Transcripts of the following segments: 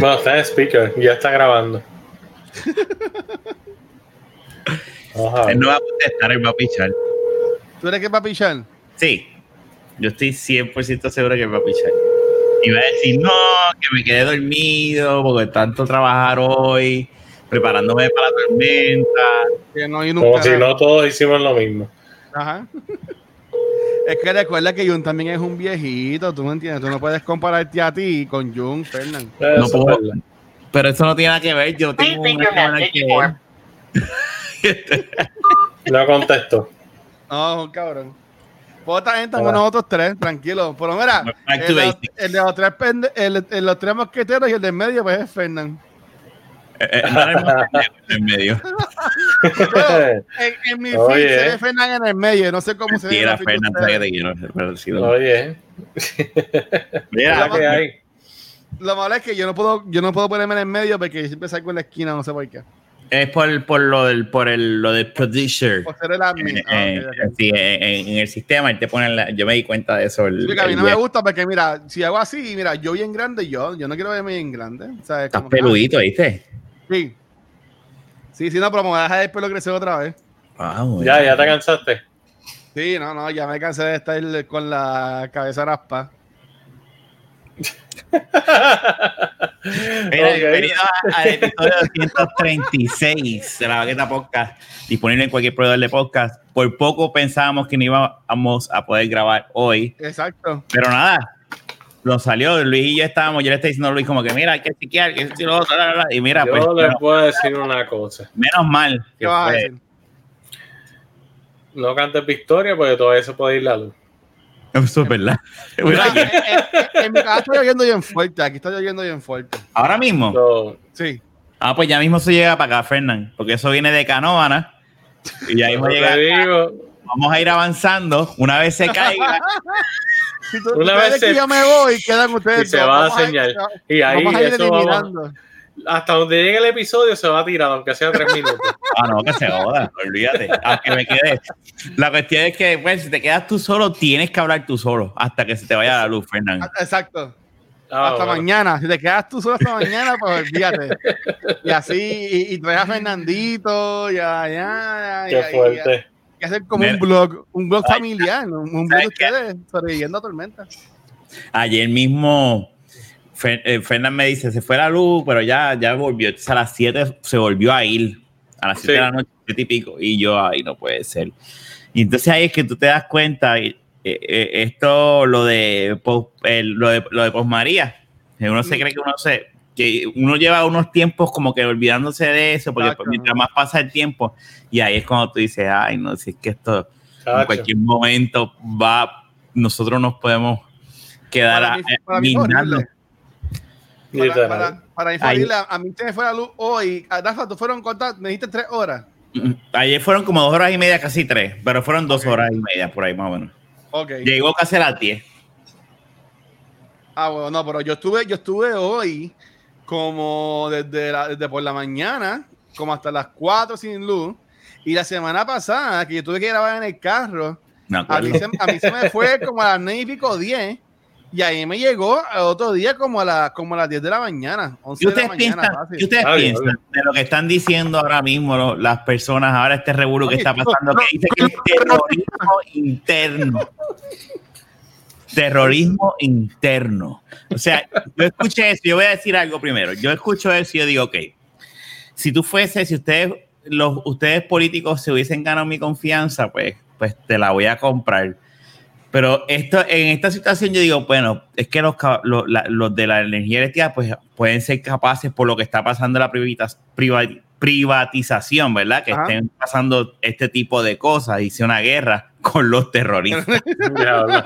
Bueno, está en speaker, ya está grabando. Él no va a contestar, él va a pichar. ¿Tú eres que va a pichar? Sí, yo estoy 100% seguro que va a pichar. Y va a decir, no, que me quedé dormido porque tanto trabajar hoy, preparándome para la tormenta. Que no hay Como si no todos hicimos lo mismo. Ajá. Es que recuerda que Jun también es un viejito, tú me entiendes, tú no puedes compararte a ti con Jun, Fernando. No puedo, pero eso no tiene nada que ver, yo tengo una hermana que... No contesto. No, cabrón. Pues esta gente estamos nosotros tres, tranquilo. Pero mira, el, de- el de los tres, pende- el, el- los tres mosqueteros y el de medio, pues es Fernán. Eh, eh, en medio. Pero en, en mi Oye. feed se ve Fernán en el medio, no sé cómo se ve. Fernan, lo- Oye, Mira, la que hay. Lo malo es que yo no puedo, yo no puedo ponerme en el medio porque siempre salgo en la esquina, no sé por qué. es por, por lo del por el lo del producer. Por ser el admin. Eh, Ah, eh, ok, ok. sí, en, en el sistema él te pone la- yo me di cuenta de eso el- Sí, que a mí el no me día- gusta porque, mira, si hago así, mira, yo bien grande, yo, yo no quiero verme bien grande. O sea, es estás ah, peludito ¿viste? Sí. Sí, sí, no, pero me voy a dejar el pelo crecer otra vez. Wow, Ya, ya te cansaste. Sí, no, no, ya me cansé de estar con la cabeza raspa. Mira, Ok. bienvenido a- al episodio 236 de la Baqueta Podcast, disponible en cualquier proveedor de podcast. Por poco pensábamos que no íbamos a poder grabar hoy, Exacto. pero nada, lo salió. Luis y yo estábamos, yo le estaba diciendo a Luis como que mira, hay que chequear, que esto y lo otro, y mira, Yo pues les bueno, puedo decir una cosa. menos mal ¿Qué que vas a fue- decir? No cantes victoria porque todavía se puede ir la luz. Eso es verdad. Mira, en, en- en mi casa está lloviendo bien fuerte, aquí está lloviendo bien fuerte. Ahora mismo. So, Sí. Ah, pues ya mismo se llega para acá, Fernán, porque eso viene de Canóvana. Y ya mismo llega. acá. Vamos a ir avanzando. Una vez se caiga, Si tú, Una vez que se- yo me voy, quedan ustedes y se dos. va a señal. Y ahí vamos a ir eso vamos- hasta donde llegue el episodio se va a tirar, aunque sea tres minutos. Ah, no, que se joda, olvídate. Aunque me quede. La cuestión es que, pues, si te quedas tú solo, tienes que hablar tú solo hasta que se te vaya la luz, Fernando. Ah, Exacto. Ah, hasta bueno. mañana. Si te quedas tú solo hasta mañana, pues olvídate. Y así, y, y traes a Fernandito, ya, ya, ya. Qué y- fuerte. Y hacer como Mira. un blog, un blog familiar, un, un blog de ustedes sobreviviendo a tormentas. Ayer mismo, eh, Fernán me dice, se fue la luz, pero ya, ya volvió. Entonces, a las 7 se volvió a ir. A las 7 Sí. de la noche, 7 y pico. Y yo, ay, no puede ser. Y entonces ahí es que tú te das cuenta, eh, eh, esto, lo de, pos- el- lo de, lo de Posmaría, que uno se Mm. cree que uno se, que uno lleva unos tiempos como que olvidándose de eso, porque Exacto. mientras más pasa el tiempo, y ahí es cuando tú dices, ay, no, si es que esto en cualquier momento va, nosotros nos podemos quedar Para a- mí- para mí. Para, para, para a, a mí se me fue la luz hoy. A Rafa, tú fueron contar, me dijiste tres horas. Mm, Ayer fueron como dos horas y media, casi tres, pero fueron dos horas y media por ahí más o menos. Ok. Llegó casi a las 10. Ah, bueno, no, pero yo estuve, yo estuve hoy como desde, la- desde por la mañana, como hasta las 4 sin luz. Y la semana pasada, que yo tuve que grabar en el carro, a mí, se, a mí se me fue como a las 9 y pico 10. Y ahí me llegó al otro día como a, la, como a las 10 de la mañana. 11 ¿Qué de la ustedes mañana. piensan, fácil. ¿qué ustedes piensan de lo que están diciendo ahora mismo lo- las personas, ahora este revuelo que está no, pasando, que no, dice que es terrorismo interno? Terrorismo interno. O sea, yo escuché eso, yo voy a decir algo primero. Yo escucho eso y yo digo, ok, si tú fuese, si ustedes, los, ustedes políticos se hubiesen ganado mi confianza, pues, pues te la voy a comprar. Pero esto, en esta situación yo digo, bueno, es que los, ca- lo- la- los de la energía eléctrica pues, pueden ser capaces por lo que está pasando la privatiz- priva- privatización, ¿verdad? Que Ajá. estén pasando este tipo de cosas, hice una guerra con los terroristas. Diablo.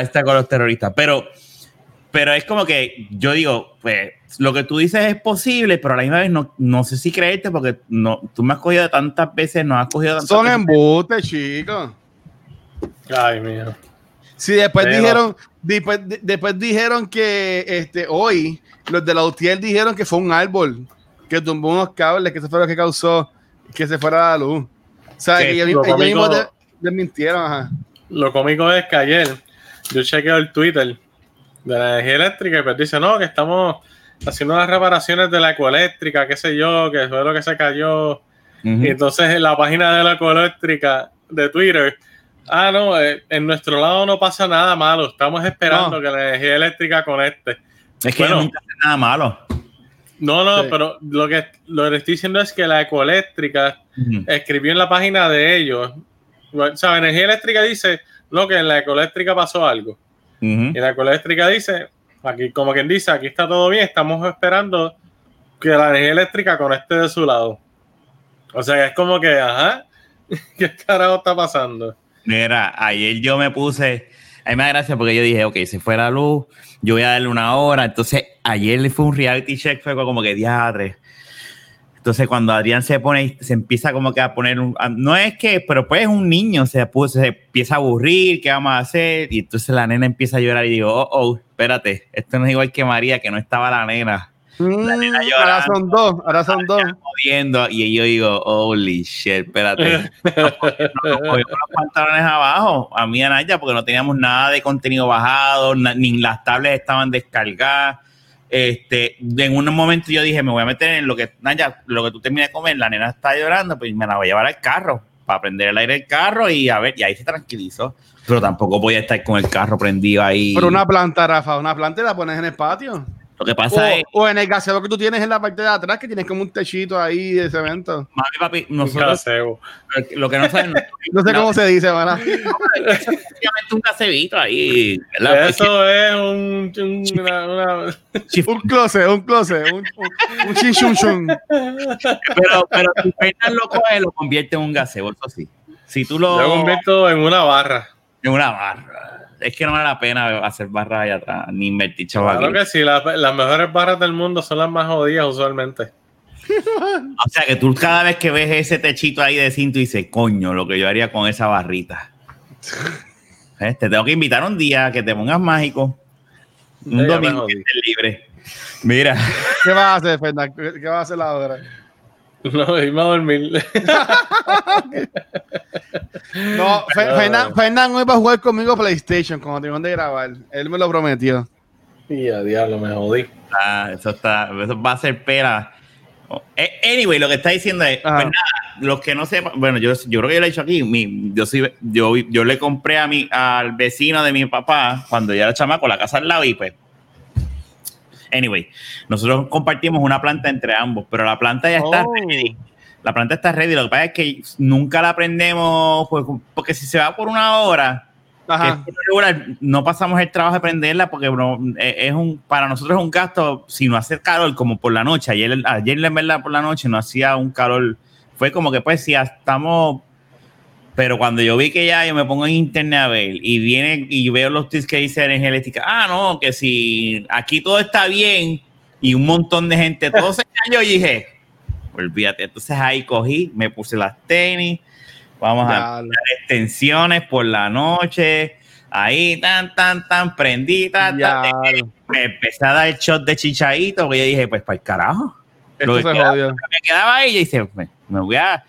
está con los terroristas. Pero, pero es como que yo digo, pues lo que tú dices es posible, pero a la misma vez no, no sé si creerte porque no, tú me has cogido tantas veces, no has cogido tantas Son veces. embustes, chicos. Ay, mío. Sí, después Pero- dijeron, después, de- después dijeron que este, hoy los de la UTIER dijeron que fue un árbol que tumbó unos cables, que eso fue lo que causó que se fuera la luz. O sea, Que que ellos, cómico- mismos desmintieron, ajá. Lo cómico es que ayer yo chequeo el Twitter de la energía eléctrica y pues dice, no, que estamos haciendo las reparaciones de la ecoeléctrica, qué sé yo, que fue lo que se cayó. Y entonces en la página de la ecoeléctrica de Twitter, ah, no, eh, en nuestro lado no pasa nada malo, estamos esperando que la energía eléctrica conecte. Es que nunca hace nada malo. No, no, pero lo que, lo que estoy diciendo es que la ecoeléctrica escribió en la página de ellos, o sea, energía eléctrica dice, no, que en la ecoeléctrica pasó algo. Y la ecoeléctrica dice, aquí como quien dice, aquí está todo bien, estamos esperando que la energía eléctrica conecte de su lado. O sea, es como que, ajá, ¿qué carajo está pasando? Mira, ayer yo me puse, a mí me da gracia porque yo dije, ok, se fue la luz, yo voy a darle una hora. Entonces, ayer le fue un reality check, fue como que diadre. Entonces, cuando Adrián se pone, se empieza como que a poner un. No es que, pero pues es un niño, se, puso, se empieza a aburrir, ¿qué vamos a hacer? Y entonces la nena empieza a llorar y digo, oh, oh, espérate, esto no es igual que María, que no estaba la nena. Mm, ahora son dos, ahora son dos. y yo digo, holy shit, espérate. los pantalones abajo, a mí y a Naya, porque no teníamos nada de contenido bajado, ni las tablets estaban descargadas. Este, en un momento yo dije, me voy a meter en lo que, Naya, lo que tú terminas de comer, la nena está llorando, pues me la voy a llevar al carro, para prender el aire del carro y a ver, y ahí se tranquilizó. Pero tampoco voy a estar con el carro prendido ahí. Pero una planta, Rafa, una planta la pones en el patio. Lo que pasa o, es. O en el gaseo que tú tienes en la parte de atrás, que tienes como un techito ahí de cemento. Mami, papi, nosotros. Lo que no saben. no sé cómo se dice, ¿verdad? No, un gasebito ahí. Eso es un. Un, una, un closet, un closet, un, un, Pero, pero si Fernan lo coge, lo convierte en un gaseo, eso sí. Si tú lo. Lo convierto en una barra. En una barra es que no vale la pena hacer barras allá atrás, ni invertir chaval. Claro que sí, las, mejores barras del mundo son las más jodidas usualmente. o sea que tú cada vez que ves ese techito ahí de cinto dices, coño, lo que yo haría con esa barrita. ¿Eh? Te tengo que invitar un día que te pongas mágico. Un domingo que estés libre. Mira. ¿Qué vas a hacer, Fernando? ¿Qué vas a hacer ahora? No, irme a dormir. no, Fernando iba a jugar conmigo PlayStation cuando tengo de grabar. Él me lo prometió. Y a diablo, me jodí. Ah, eso está, eso va a ser pera. Eh, anyway, lo que está diciendo es, pues nada, los que no sepan, bueno, yo, yo creo que yo lo he dicho aquí, mi, yo, soy, yo, yo le compré a mi, al vecino de mi papá cuando ya era chamaco la casa al lado y pues Anyway, nosotros compartimos una planta entre ambos, pero la planta ya está oh. ready. La planta está ready. Lo que pasa es que nunca la prendemos, pues, porque si se va por una hora, no pasamos el trabajo de prenderla porque e, es un, para nosotros es un gasto, si no hace calor como por la noche. Ayer, ayer en verdad por la noche no hacía un calor. Fue como que pues si estamos pero cuando yo vi que ya yo me pongo en internet a ver y viene y veo los tweets que dice energía eléctrica, ah, no, que si aquí todo está bien y un montón de gente, todo se cayó, y dije, olvídate. Entonces ahí cogí, me puse las tenis, vamos a hacer extensiones por la noche, ahí tan, tan, tan, prendí, me empecé a dar el shot de chichadito, que yo dije, pues para el carajo. Lo que quedaba, me quedaba ahí y dice, me, me voy a,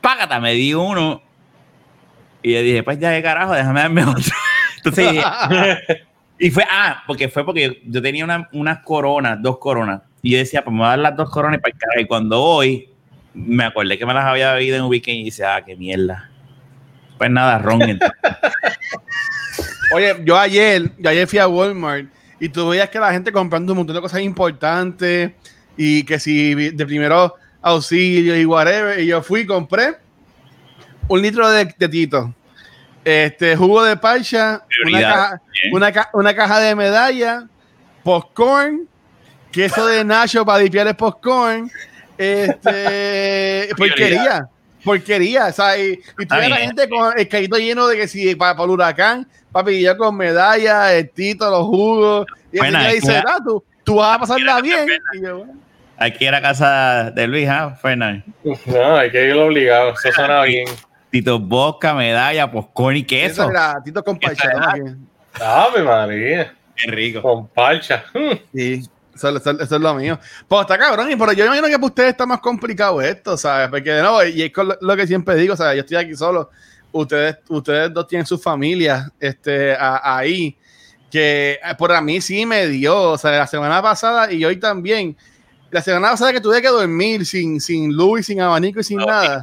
págata, me di uno y yo dije, pues ya de carajo, déjame darme otro. Entonces y fue, ah, porque fue porque yo tenía una, unas coronas, dos coronas. Y yo decía, pues me voy a dar las dos coronas para el carajo. Y cuando voy, me acordé que me las había bebido en un weekend y dice, ah, qué mierda. Pues nada, ron. Oye, yo ayer, yo ayer fui a Walmart y tú veías que la gente comprando un montón de cosas importantes y que si de primero auxilio y whatever. Y yo fui y compré un litro de, Tito, este jugo de parcha, una caja, una, caja de medalla, popcorn, queso de Nacho para limpiar el popcorn, este, porquería, porquería, o sea, y, y tú ves la gente con el carrito lleno de que si para, para el huracán, papi, yo con medalla, el Tito, los jugos, y bueno, dice, ah, tú, tú vas a pasarla bien. Aquí era casa de Luis, ¿ah? Fernández. No, hay que ir obligado, eso suena bien. Tito Bosca, medalla, popcorn y queso. Tito con parcha. Ave María. Qué rico. Con parcha. Sí. Eso, es lo mío. Pues está cabrón, pero yo imagino que para ustedes está más complicado esto, ¿sabes? Porque de nuevo, y es lo, que siempre digo, ¿sabes? Yo estoy aquí solo. Ustedes, ustedes dos tienen sus familias este, ahí. que eh, por a mí sí me dio, o sea, la semana pasada y hoy también. La semana pasada que tuve que dormir sin, sin luz y sin abanico y sin nada.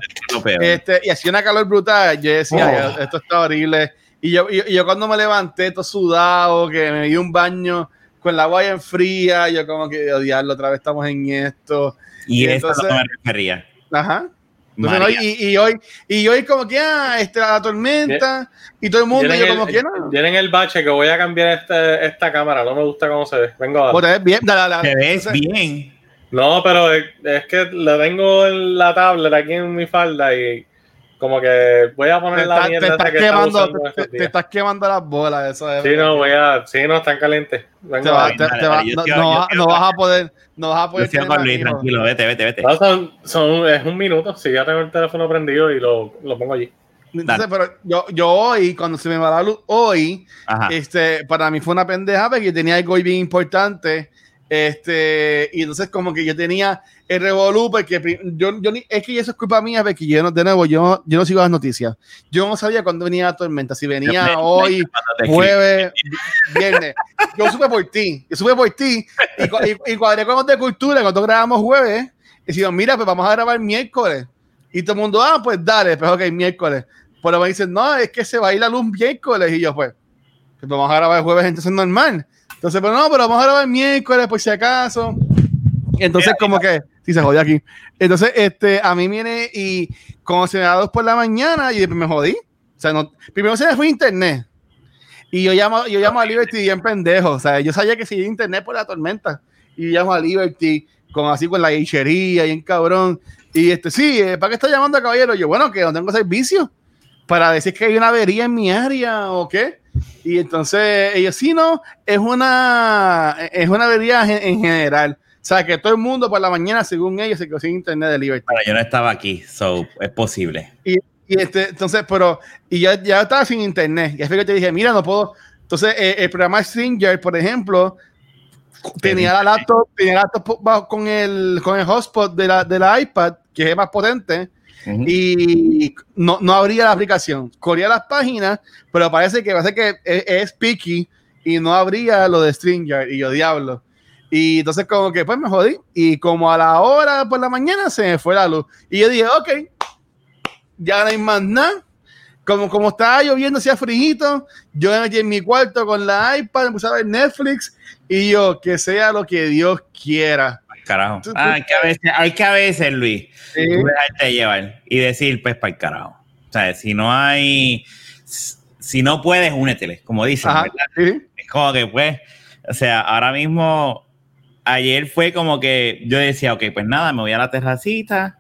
Este, y hacía una calor brutal. Yo decía, oh. esto está horrible. Y yo, y, yo cuando me levanté todo sudado, que me di un baño con la agua en fría, yo como que odiarlo, otra vez estamos en esto. Y, entonces, eso no me refería. Ajá y, hoy, y hoy como que, ah, este, la tormenta, y todo el mundo, y yo como que no. Tienen el bache que voy a cambiar este, esta cámara, no me gusta cómo se ve. Vengo a ver. bien, Te ves bien. No, pero es, que lo tengo en la tablet aquí en mi falda y como que voy a poner la mierda te estás, que quemando, te, te, estás quemando las bolas, eso es. Sí, no, voy a, sí, no, están calientes. Vengo no, vas a poder no vas a poder. tranquilo, vete, vete, vete. son, es un minuto. Si ya tengo el teléfono prendido y lo, lo pongo allí. Entonces, pero yo, yo hoy, cuando se me va la luz, hoy, este, para mí fue una pendeja porque tenía algo bien importante este, y entonces como que yo tenía el revolú, porque yo, yo es que eso es culpa mía, porque yo no, de nuevo, yo, yo no sigo las noticias. Yo no sabía cuándo venía la tormenta, si venía hoy, jueves, viernes. Yo supe por ti, yo supe por ti, y, y, cuadré con de cultura, cuando grabamos jueves, y decimos, mira, pues vamos a grabar miércoles. Y todo el mundo, ah, pues dale, pues ok, miércoles. Pero me dicen, no, es que se va a ir la luz miércoles. Y yo, pues, pues vamos a grabar jueves, entonces normal. Entonces, pero no, pero vamos a grabar miércoles por si acaso. Entonces, como que, sí, se jodió aquí. Entonces, este, a mí viene y como se me da dos por la mañana y me jodí. O sea, no, primero se me fue internet. Y yo llamo, yo llamo a Liberty bien pendejo. O sea, yo sabía que si internet por la tormenta. Y llamo a Liberty con así con la hechería y en cabrón. Y este, sí, eh, ¿para qué está llamando a caballero? Yo, bueno, que no tengo servicio. Para decir que hay una avería en mi área o qué. Y entonces ellos, sí, no, es una, es una avería en, general. O sea, que todo el mundo por la mañana, según ellos, se quedó sin internet de libertad. Pero yo no estaba aquí, so es posible. Y, y este, entonces, pero, y ya, ya estaba sin internet. Y así que te dije, mira, no puedo. Entonces, eh, el programa Stringer, por ejemplo, tenía la laptop, tenía la laptop con el, con el hotspot de la, de la iPad, que es más potente y no, no abría la aplicación. Corría las páginas, pero parece que, parece que es, picky y no abría lo de Stringer. Y yo, diablo. Y entonces, como que pues me jodí. Y como a la hora por la mañana se me fue la luz. Y yo dije, ok, ya no hay más nada. Como, como estaba lloviendo, hacía frijito, yo me en mi cuarto con la iPad, puse a ver Netflix y yo, que sea lo que Dios quiera. Carajo. Ah, hay, que a veces, hay que a veces, Luis, dejarte llevar y decir, pues, para el carajo. O sea, si no hay, si no puedes, únetele, como dicen. Es como que, pues, o sea, ahora mismo, ayer fue como que yo decía, ok, pues nada, me voy a la terracita,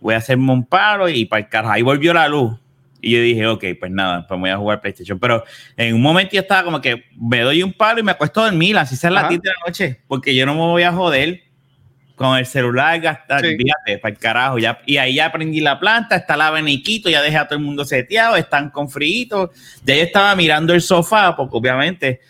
voy a hacerme un paro y para el carajo. Ahí volvió la luz. Y yo dije, ok, pues nada, pues voy a jugar PlayStation. Pero en un momento yo estaba como que me doy un palo y me acuesto a dormir, así sea 10 de la noche, porque yo no me voy a joder con el celular gastar, fíjate, para el carajo. Ya, y ahí ya aprendí la planta, está el abaniquito, ya dejé a todo el mundo seteado, están con frío. Ya yo estaba mirando el sofá, porque obviamente.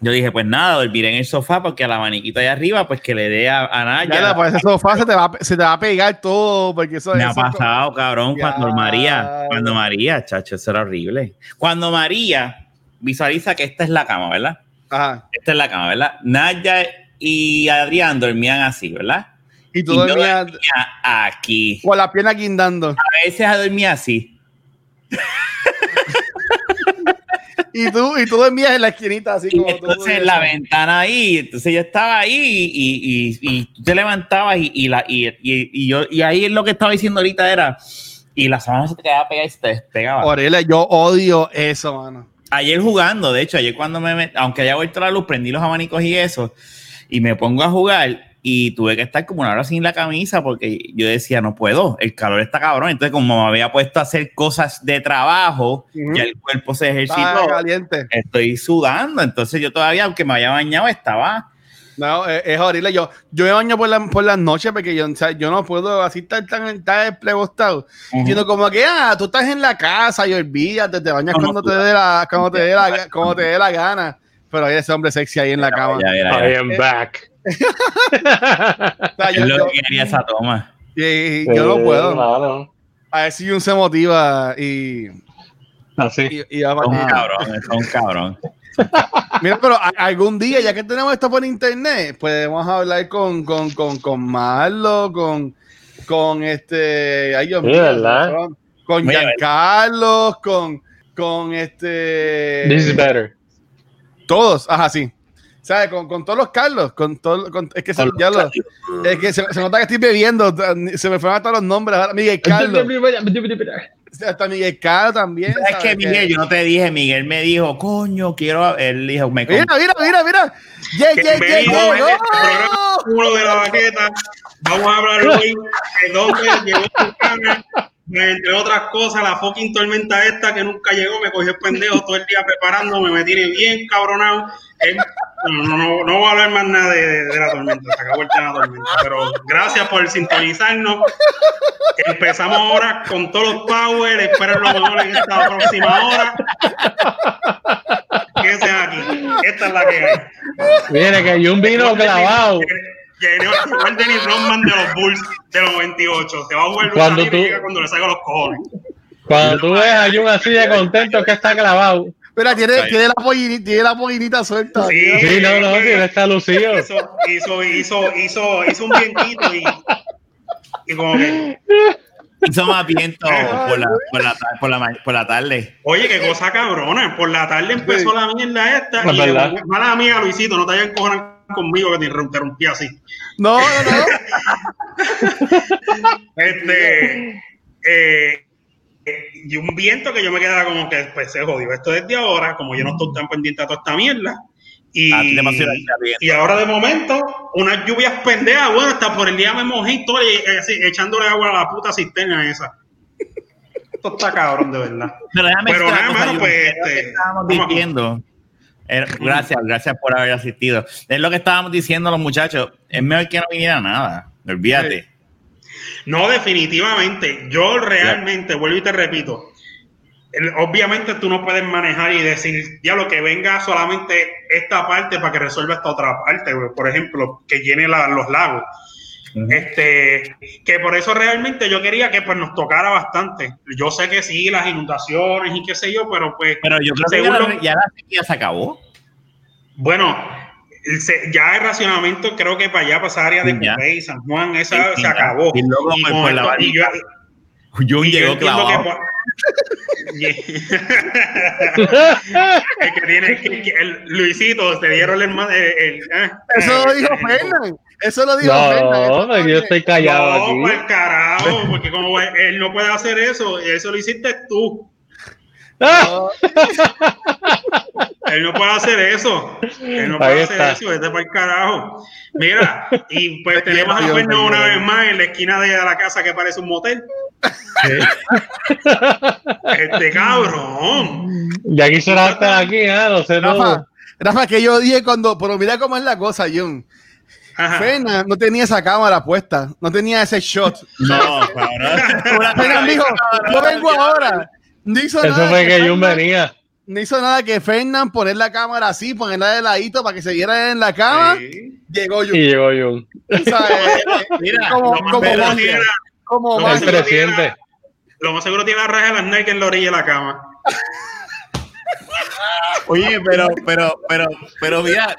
Yo dije, pues nada, dormiré en el sofá porque al abaniquito allá arriba, pues que le dé a, a Naya. pues ese sofá se te, va, se te va a pegar todo. Porque eso, Me ha pasado, cabrón, cuando María, cuando María, chacho, eso era horrible. Cuando María visualiza que esta es la cama, ¿verdad? Ajá. Esta es la cama, ¿verdad? Naya y Adrián dormían así, ¿verdad? Y tú dormías aquí. Con la pierna guindando. A veces dormía así. y tú, y tú dormías en la esquinita así como entonces en la ventana ahí, entonces yo estaba ahí y, y, y tú te levantabas y, la, y, yo, y ahí es lo que estaba diciendo ahorita era, y la semana se te quedaba pegada y se te despegaba. Orela, yo odio eso, mano. Ayer jugando, de hecho, ayer cuando me, aunque haya vuelto la luz, prendí los abanicos y eso, y me pongo a jugar y tuve que estar como una hora sin la camisa porque yo decía, no puedo, el calor está cabrón. Entonces, como me había puesto a hacer cosas de trabajo, ya el cuerpo se ejercitó, caliente. estoy sudando. Entonces, yo todavía, aunque me había bañado, estaba. No, es, horrible. Yo, yo me baño por, la, por las noches porque yo, yo no puedo así estar tan, tan Sino como que, ah, tú estás en la casa y olvídate, te bañas cuando, te dé la, cuando, te la, cuando te dé la gana. Pero hay ese hombre sexy ahí en la cama. I am back. es lo que quería esa toma. Y, yo no puedo. A ver si un se motiva y. Así. Y, y un cabrón, es un cabrón. Mira, pero algún día, ya que tenemos esto por internet, podemos hablar con, con, con, con Marlo, con, con este. Ay, Dios mío, Con, con Giancarlo, con, con este. This is better. Todos, ajá, sí. ¿Sabes? Con, con todos los Carlos, con todo, con, es que, se, ya lo, es que se, se, nota que estoy bebiendo, se me fueron todos los nombres. Miguel Carlos. Hasta Miguel Carlos también. Es que Miguel, yo no te dije, Miguel me dijo, coño, quiero. Él dijo, me Mira, mira, mira, mira. Yeah, yeah, yeah, yeah. Uno de la baqueta. Vamos a hablar hoy de dónde llegó entre otras cosas, la fucking tormenta esta que nunca llegó, me cogió el pendejo todo el día preparándome, me tiene bien cabronado. no, no, no, voy a hablar más nada de, de, la tormenta, se acabó el tema de la tormenta, pero gracias por sintonizarnos. Empezamos ahora con todos los power, espero lo mejor en esta próxima hora. Quédense aquí, esta es la que hay. Viene que hay un vino clavado llegó el Dennis Rodman de los Bulls de los 98. Se va a jugar cuando tú, cuando le salga los cojones. Cuando tú ves a Jun así de contento que está clavado. Espera, tiene, tiene, la pollinita, tiene la pollinita suelta. Sí, sí no, no, sí, está lucido. Hizo, hizo, hizo, hizo, hizo un vientito y, y como que... Hizo más viento por la, por, la, por, la, por la tarde. Oye, qué cosa cabrona. Por la tarde empezó sí. la mierda esta. Y mala amiga Luisito, no te hayan cojonado conmigo que te interrumpí así. No, no, no. este, eh, y un viento que yo me quedaba como que pues se jodió. Esto desde ahora, como yo no estoy tan pendiente a toda esta mierda. Y, ah, y ahora de momento, unas lluvias pendejas, bueno, hasta por el día me mojé todo y, eh, echándole agua a la puta cisterna esa. Esto está cabrón, de verdad. Pero, Pero nada, más, pues, este, estábamos diciendo Gracias, gracias por haber asistido. Es lo que estábamos diciendo los muchachos. Es mejor que no viniera nada. Olvídate. No, definitivamente. Yo realmente, vuelvo y te repito, obviamente tú no puedes manejar y decir, ya lo que venga solamente esta parte para que resuelva esta otra parte, por ejemplo, que llene la, los lagos. Este, que por eso realmente yo quería que pues nos tocara bastante. Yo sé que sí, las inundaciones y qué sé yo, pero pues. Pero yo creo que ya, lo, ya la sequía se acabó. Bueno, se, ya el racionamiento creo que para allá, para esa área de Cupey, San Juan, esa se acabó. Y luego y pues, la y yo, yo y llegó clavado. Que, que tiene que, que el Luisito te dieron el, el, el ah, eso lo dijo Fernan eso lo dijo no, No, yo estoy callado no, aquí. Pues carajo, porque como él no puede hacer eso, eso lo hiciste tú. No. él no puede hacer eso. Él no puede hacer eso, vete para el carajo. Mira, y pues tenemos a Fernando una vez más en la esquina de la casa que parece un motel. este cabrón. Ya quisiera estar aquí, ¿eh? No sé, Rafa, no. Rafa, que yo dije cuando, pero mira cómo es la cosa, John. Fena no tenía esa cámara puesta, no tenía ese shot. No, Fena dijo, yo vengo ahora. No hizo Eso nada fue que, que yo venía. No hizo nada que Fernan poner la cámara así, ponerla de ladito para que se viera en la cama. Sí. Llegó Jun. Y llegó Jun. Mira, como, lo como más magia. Como lo más magia. seguro tiene, lo más seguro tiene la raja de las Nike en la orilla de la cama. Oye, pero, pero, pero, pero mira,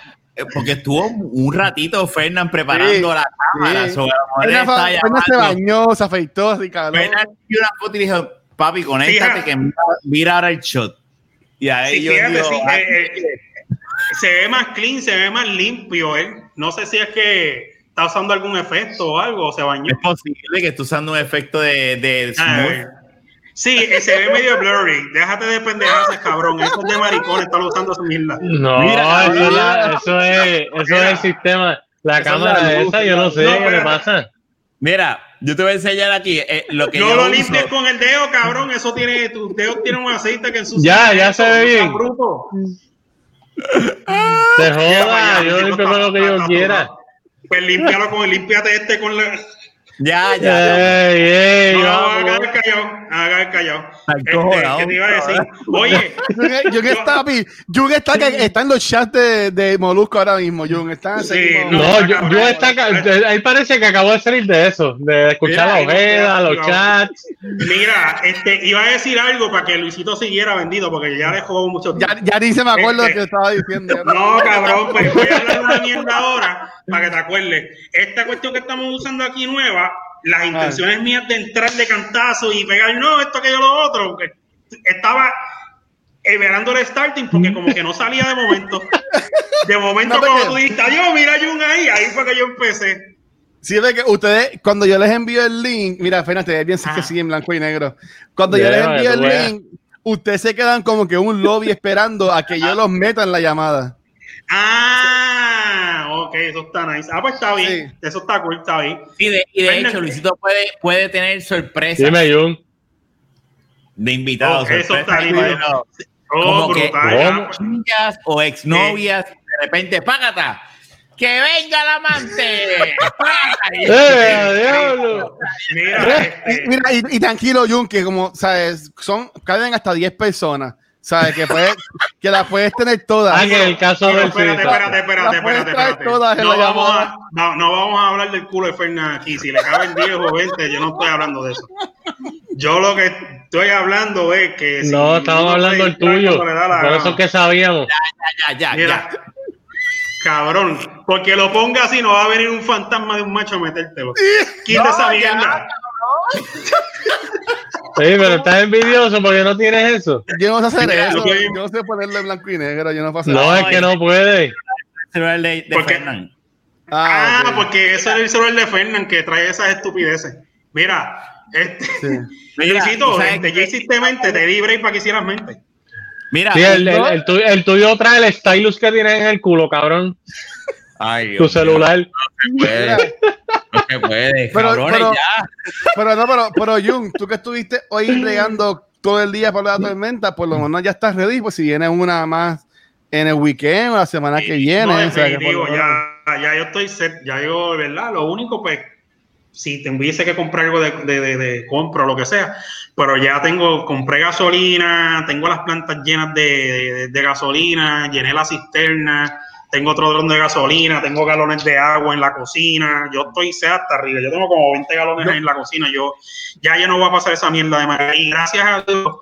porque estuvo un ratito Fernán preparando sí, la cámara. Sí. Fernán se bañó, se afeitó, así cabrón. Fernán dio una foto y dijo, papi, conéctate que mira, mira, ahora el shot. Y ahí sí, yo fíjate, digo, sí, eh, eh, se ve más clean, se ve más limpio él. No sé si es que está usando algún efecto o algo, o se bañó. Es posible que esté usando un efecto de, de smooth. Sí, se ve medio blurry. Déjate de pendejadas, cabrón. Eso es de maricones, están usando su mierda. No, mira, eso, mira. La, eso, es, eso es el sistema. La eso cámara es esa, yo no sé no, qué le pasa. Mira, yo te voy a enseñar aquí eh, lo que no yo lo limpies con el dedo, cabrón. Eso tiene, tus dedos tienen un aceite que ensucia. Ya, ya se ve bien. Se joda, yo limpio con lo que yo quiera. Pues límpialo con, límpiate este con la. Ya, ya. Ey, ey, no, haga callado. Este, cojonado, ¿Qué te iba a decir? Oye, Jun está, Jun está, que está en los chats de, de Molusco ahora mismo. Jun está Sí, no, No, yo, cabrón, yo está, ahí parece que acabó de salir de eso, de escuchar Mira, la ojeda, los chats. mira, este, iba a decir algo para que Luisito siguiera vendido, porque ya dejó mucho Ya, ya ni se me acuerdo de Este- lo que estaba diciendo. No, cabrón, pues voy a hablar una mierda ahora para que te acuerdes. Esta cuestión que estamos usando aquí nueva, las intenciones mías de entrar de cantazo y pegar, no, esto que yo lo otro, que estaba esperando el starting porque como que no salía de momento. De momento, No, porque- cuando tú dijiste, adiós, mira Jun ahí, ahí fue que yo empecé. Sí, es que ustedes, cuando yo les envío el link, mira, fíjate, es bien Ah. que sigue en blanco y negro. Cuando yo les envío que el link, ustedes se quedan como que un lobby esperando a que yo los meta en la llamada. Ah, ok, eso está nice. Ah, pues está bien. Eso está cool, está bien. Y de, y de Fernan- hecho, Luisito puede, puede tener sorpresa Dime, Jun. de invitados. Oh, eso está lindo. Oh, Como que- brutal. ¿Cómo? Ah, pues, Novias o exnovias, de repente, págata, que venga el amante. ¡Eh, diablo! Mira, Y, este, mira, y, y tranquilo, Jun, que como, ¿sabes? Son, caben hasta 10 personas, ¿sabes? Que, puedes, que las puedes tener todas. Ah, que en el caso del espérate, espérate, espérate, espérate, espérate. todas No vamos, a, no, no vamos a hablar del culo de Fernández aquí. Si le caben 10 o 20, yo no estoy hablando de eso. Yo lo que estoy hablando es que. si No, estamos hablando del tuyo. cuando le da la Por eso gana. que sabíamos. Ya, ya, Mira, ya. cabrón, porque lo ponga así, no va a venir un fantasma de un macho a metértelo. Quita No, esa ya, mierda. Sí, pero estás envidioso porque no tienes eso. Yo no sé hacer Mira, eso. que- Yo no sé ponerlo en blanco y negro. Yo no puedo hacer No, eso. es que no puede. El celular de, de ¿Por qué? Fernan. Ah, Ah, porque ese es el celular de Fernan que trae esas estupideces. Mira, este. Sí. Mira, Luisito, ¿sabes este, hiciste mente, te di break para que hicieras mente. Mira, Sí, el, el, el tuyo, el tuyo trae el stylus que tienes en el culo, cabrón. Ay, Tu Dios celular. No se puede. Pero- cabrones, pero- ya. Pero no, pero, pero Jun, tú que estuviste hoy bregando todo el día por la tormenta, por lo menos ya estás ready, pues si viene una más en el weekend o la semana que viene. No, o sea, que por definitivo, lo menos- ya, ya yo estoy set, ya yo, ¿verdad? Lo único, pues, si te hubiese que comprar algo de, de, de, de compra o lo que sea, pero ya tengo, compré gasolina, tengo las plantas llenas de, de, de gasolina, llené la cisterna, tengo otro dron de gasolina, tengo galones de agua en la cocina, yo estoy set hasta arriba, yo tengo como 20 galones en la cocina, yo ya ya no voy a pasar esa mierda de manera. Y gracias a Dios,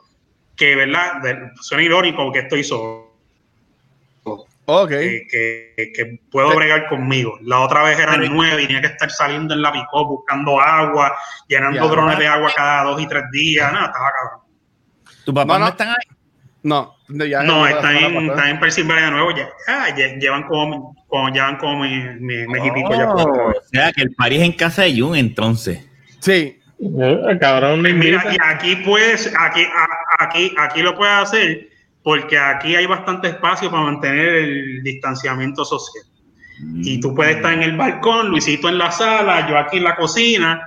que, ¿verdad? Suena irónico que estoy solo Ok. que, que- que puedo bregar conmigo. La otra vez Pero- nueve y tenía que estar saliendo en la picó buscando agua, llenando Ya. drones de agua cada dos y tres días. Nada, estaba cabrón. ¿Tu papá No, no, no. están ahí? No, ya No, está en, está en Pensilvania de nuevo. Ya, ah, lle- llevan como, como, llevan como mi, mi, ya. Oh, o sea, que el party es en casa de Jun, entonces. Sí. Eh, Cabrón, Mira, y aquí puedes, aquí, aquí, aquí lo puedes hacer porque aquí hay bastante espacio para mantener el distanciamiento social. Y tú puedes estar en el balcón, Luisito en la sala, yo aquí en la cocina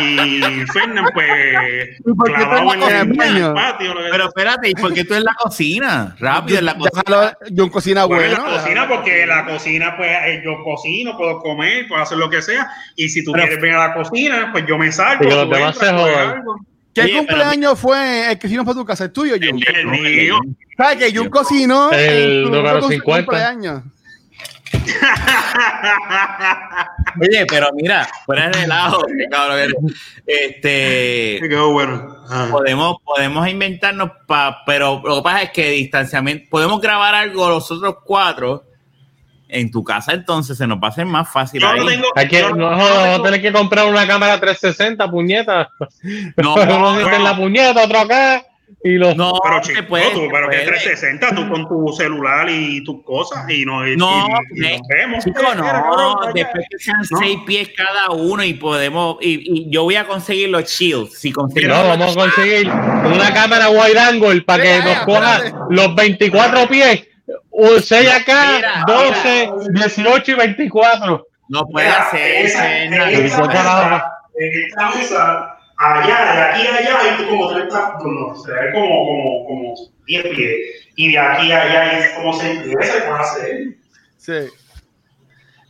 y Fernan pues por qué clavado tú en en el en patio. Pero espérate, ¿y por qué tú en la cocina? Rápido, en la cocina. Déjalo, Jun cocina Bueno, bueno. en la cocina, porque la cocina, pues eh, yo cocino, puedo comer, puedo hacer lo que sea. Y si tú Pero- quieres venir a la cocina, pues yo me salgo. Y que los tú demás entras, se coges jodan. algo. ¿Qué pero- cumpleaños fue el que hicimos para tu casa? ¿El tuyo, Jun? El mío. ¿Sabes que Jun cocinó El en número con su 50. cumpleaños? Oye, pero mira, fuera de cabrón. Este. Quedó bueno. Ah. Podemos, podemos inventarnos, pa, pero lo que pasa es que distanciamiento, podemos grabar algo los otros cuatro en tu casa, entonces se nos va a hacer más fácil. Yo ahí. no tengo. Hay que, yo no, no- jodas, no vamos a tengo- tener que comprar una cámara 360, puñeta. No, Uno no, en la puñeta, otro acá. Y los no, Pero se chico, puede, tú, se pero que puede. 360, tú con tu celular y tus cosas y, no, y, No, y- y eh, nos vemos. Chico, Mira, no, vaya. después que sean No. seis pies cada uno y podemos, y, y yo voy a conseguir los shields, si conseguimos No, vamos a conseguir una cámara wide angle para que nos coja los 24 pies. 6 acá, Mira, 12, 18 y 24. no puede hacer esa- eso, en nada. esa esta mesa, allá, de aquí a allá, hay como 30, no, se ve como, como, como 10 pies. Y de aquí a allá es como 6 pies. Se puede hacer. Sí.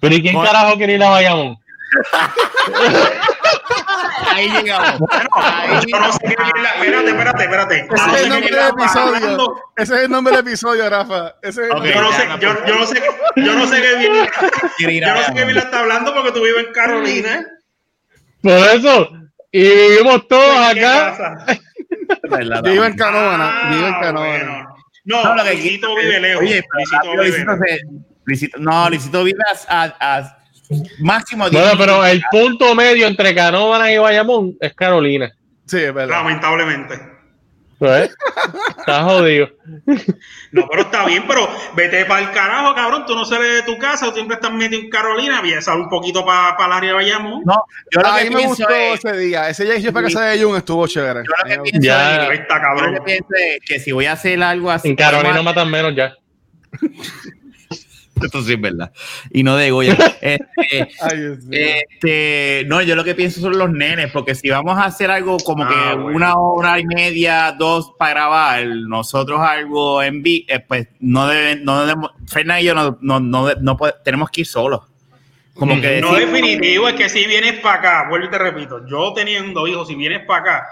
Pero ¿y quién Bueno. carajo quiere ir a Bayamón? ahí llegamos. Yo no sé qué Espérate, espérate, espérate. Ese es el nombre del episodio. Ese es el nombre del episodio, Rafa. Ese es okay, yo, no sé, yo, yo, no sé, yo no sé qué Vila, yo no sé qué Vila está hablando porque tú vives en Carolina. Por eso. Y vivimos todos acá. Yo vivo en Canóvana. Vivo en Canóvana. No, Luisito vive lejos. Oye, Luisito vive Luisito, no, Luisito vive a, a máximo. Bueno, pero el punto medio entre Canóvana y Bayamón es Carolina. Sí, es verdad. Lamentablemente. Pues, está jodido. No, pero está bien, pero vete para el carajo, cabrón. Tú no sales de tu casa, tú siempre estás metido en Carolina. Vienes un poquito para pa el área de Bayamón. No, yo lo a mí me gustó ese día. Ese día que yo para casa de Jun estuvo chévere. Yo lo que pienso, ya. está, cabrón. Yo lo que pienso es que si voy a hacer algo así. En Carolina matan menos ya. Esto sí es verdad. Y no de Goya. Este, este, no, yo lo que pienso son los nenes, porque si vamos a hacer algo como que ah, una hora y media, dos para grabar, nosotros algo en eh, pues no deben, no debemos, Fernández y yo no, no, no, no tenemos que ir solos. Como que no definitivo es que si vienes para acá, vuelvo y te repito, yo teniendo hijos, si vienes para acá,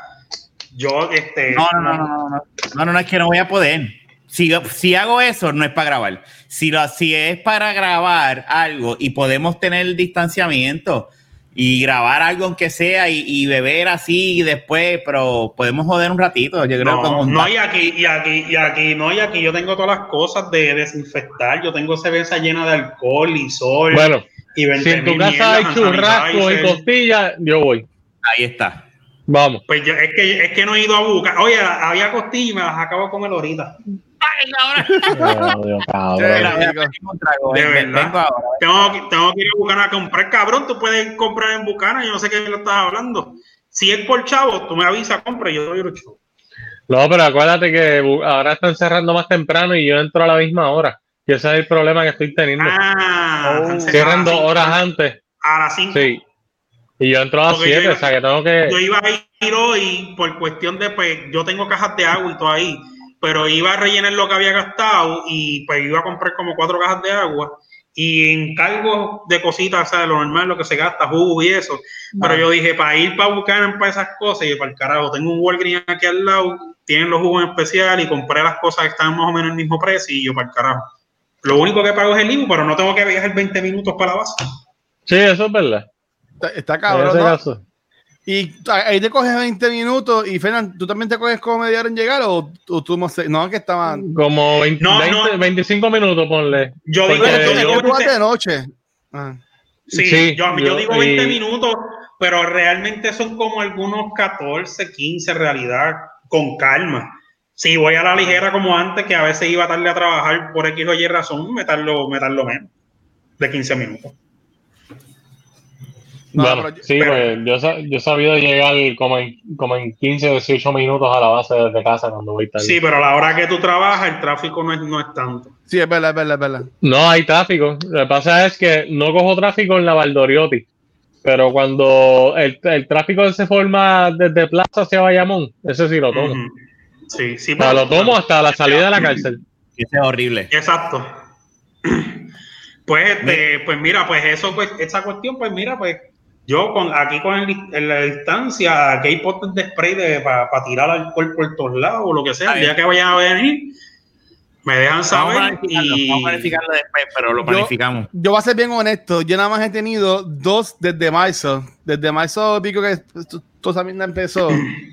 yo este no no no, no, no, no, no, no, es que no voy a poder. Si, si hago eso, no es para grabar. Si, lo, si es para grabar algo y podemos tener el distanciamiento y grabar algo aunque sea y, beber así y después, pero podemos joder un ratito. Yo creo no, no, y aquí, y aquí, y aquí, no, y aquí yo tengo todas las cosas de desinfectar. Yo tengo cerveza llena de alcohol y sol. Bueno, y si en tu casa hay churrasco y costilla, yo voy. Ahí está. Vamos. Pues yo, es que, es que no he ido a buscar. Oye, había costilla y me las acabo de comer ahorita. Tengo, tengo, que ir a Bucana a comprar, cabrón. Tú puedes comprar en Bucana. Yo no sé qué lo estás hablando. Si es por chavo, tú me avisas, compra y yo doy el chavo. No, pero acuérdate que ahora están cerrando más temprano y yo entro a la misma hora. Y ese es el problema que estoy teniendo. Ah, Cierran dos horas antes. A las 5. Sí. Y yo entro a las 7, o sea que tengo que. Yo iba a ir hoy por cuestión de, pues, yo tengo cajas de agua y todo ahí pero iba a rellenar lo que había gastado y pues iba a comprar como cuatro cajas de agua y encargo de cositas, o sea, lo normal, lo que se gasta, jugo y eso. Pero yo dije, para ir para buscar para esas cosas, y para el carajo, tengo un Walgreens aquí al lado, tienen los jugos en especial y compré las cosas que están más o menos en el mismo precio y yo para el carajo. Lo único que pago es el IVU, pero no tengo que viajar 20 minutos para la base. Sí, eso es verdad. Está, cabrón. ¿no? Y ahí te coges 20 minutos y Fernando, ¿tú también te coges como media hora en llegar o, tú no sé? No, que estaban... Como 20, 25 minutos, ponle. Yo digo que de noche. Ah. Sí, yo, yo, digo 20 minutos, pero realmente son como algunos 14, 15 en realidad, con calma. Si voy a la ligera como antes, que a veces iba tarde a trabajar por X o Y razón, me tardo, me tardo menos de 15 minutos bueno, sí, pues yo, yo he sabido llegar como en, como en 15 o 18 minutos a la base desde casa cuando voy tarde. Sí, pero a la hora que tú trabajas, el tráfico no es, no es tanto. Sí, es verdad, es verdad, es verdad. No hay tráfico. Lo que pasa es que no cojo tráfico en la Valdoriotti. Pero cuando el, el tráfico se forma desde Plaza hacia Bayamón, ese sí lo tomo. Sí, sí. Pero lo tomo hasta la salida de la cárcel. Ese es horrible. Exacto. Pues, este, pues mira, pues eso, pues, esa cuestión, pues mira, pues yo con aquí con en la distancia, aquí hay potes de spray para tirar alcohol por todos lados o lo que sea. El día que vayan a venir, me dejan saber. Vamos a y... vamos a planificarlo después, pero lo planificamos. Yo, voy a ser bien honesto. Yo nada más he tenido dos desde marzo. Desde marzo, pico que toda esa empezó.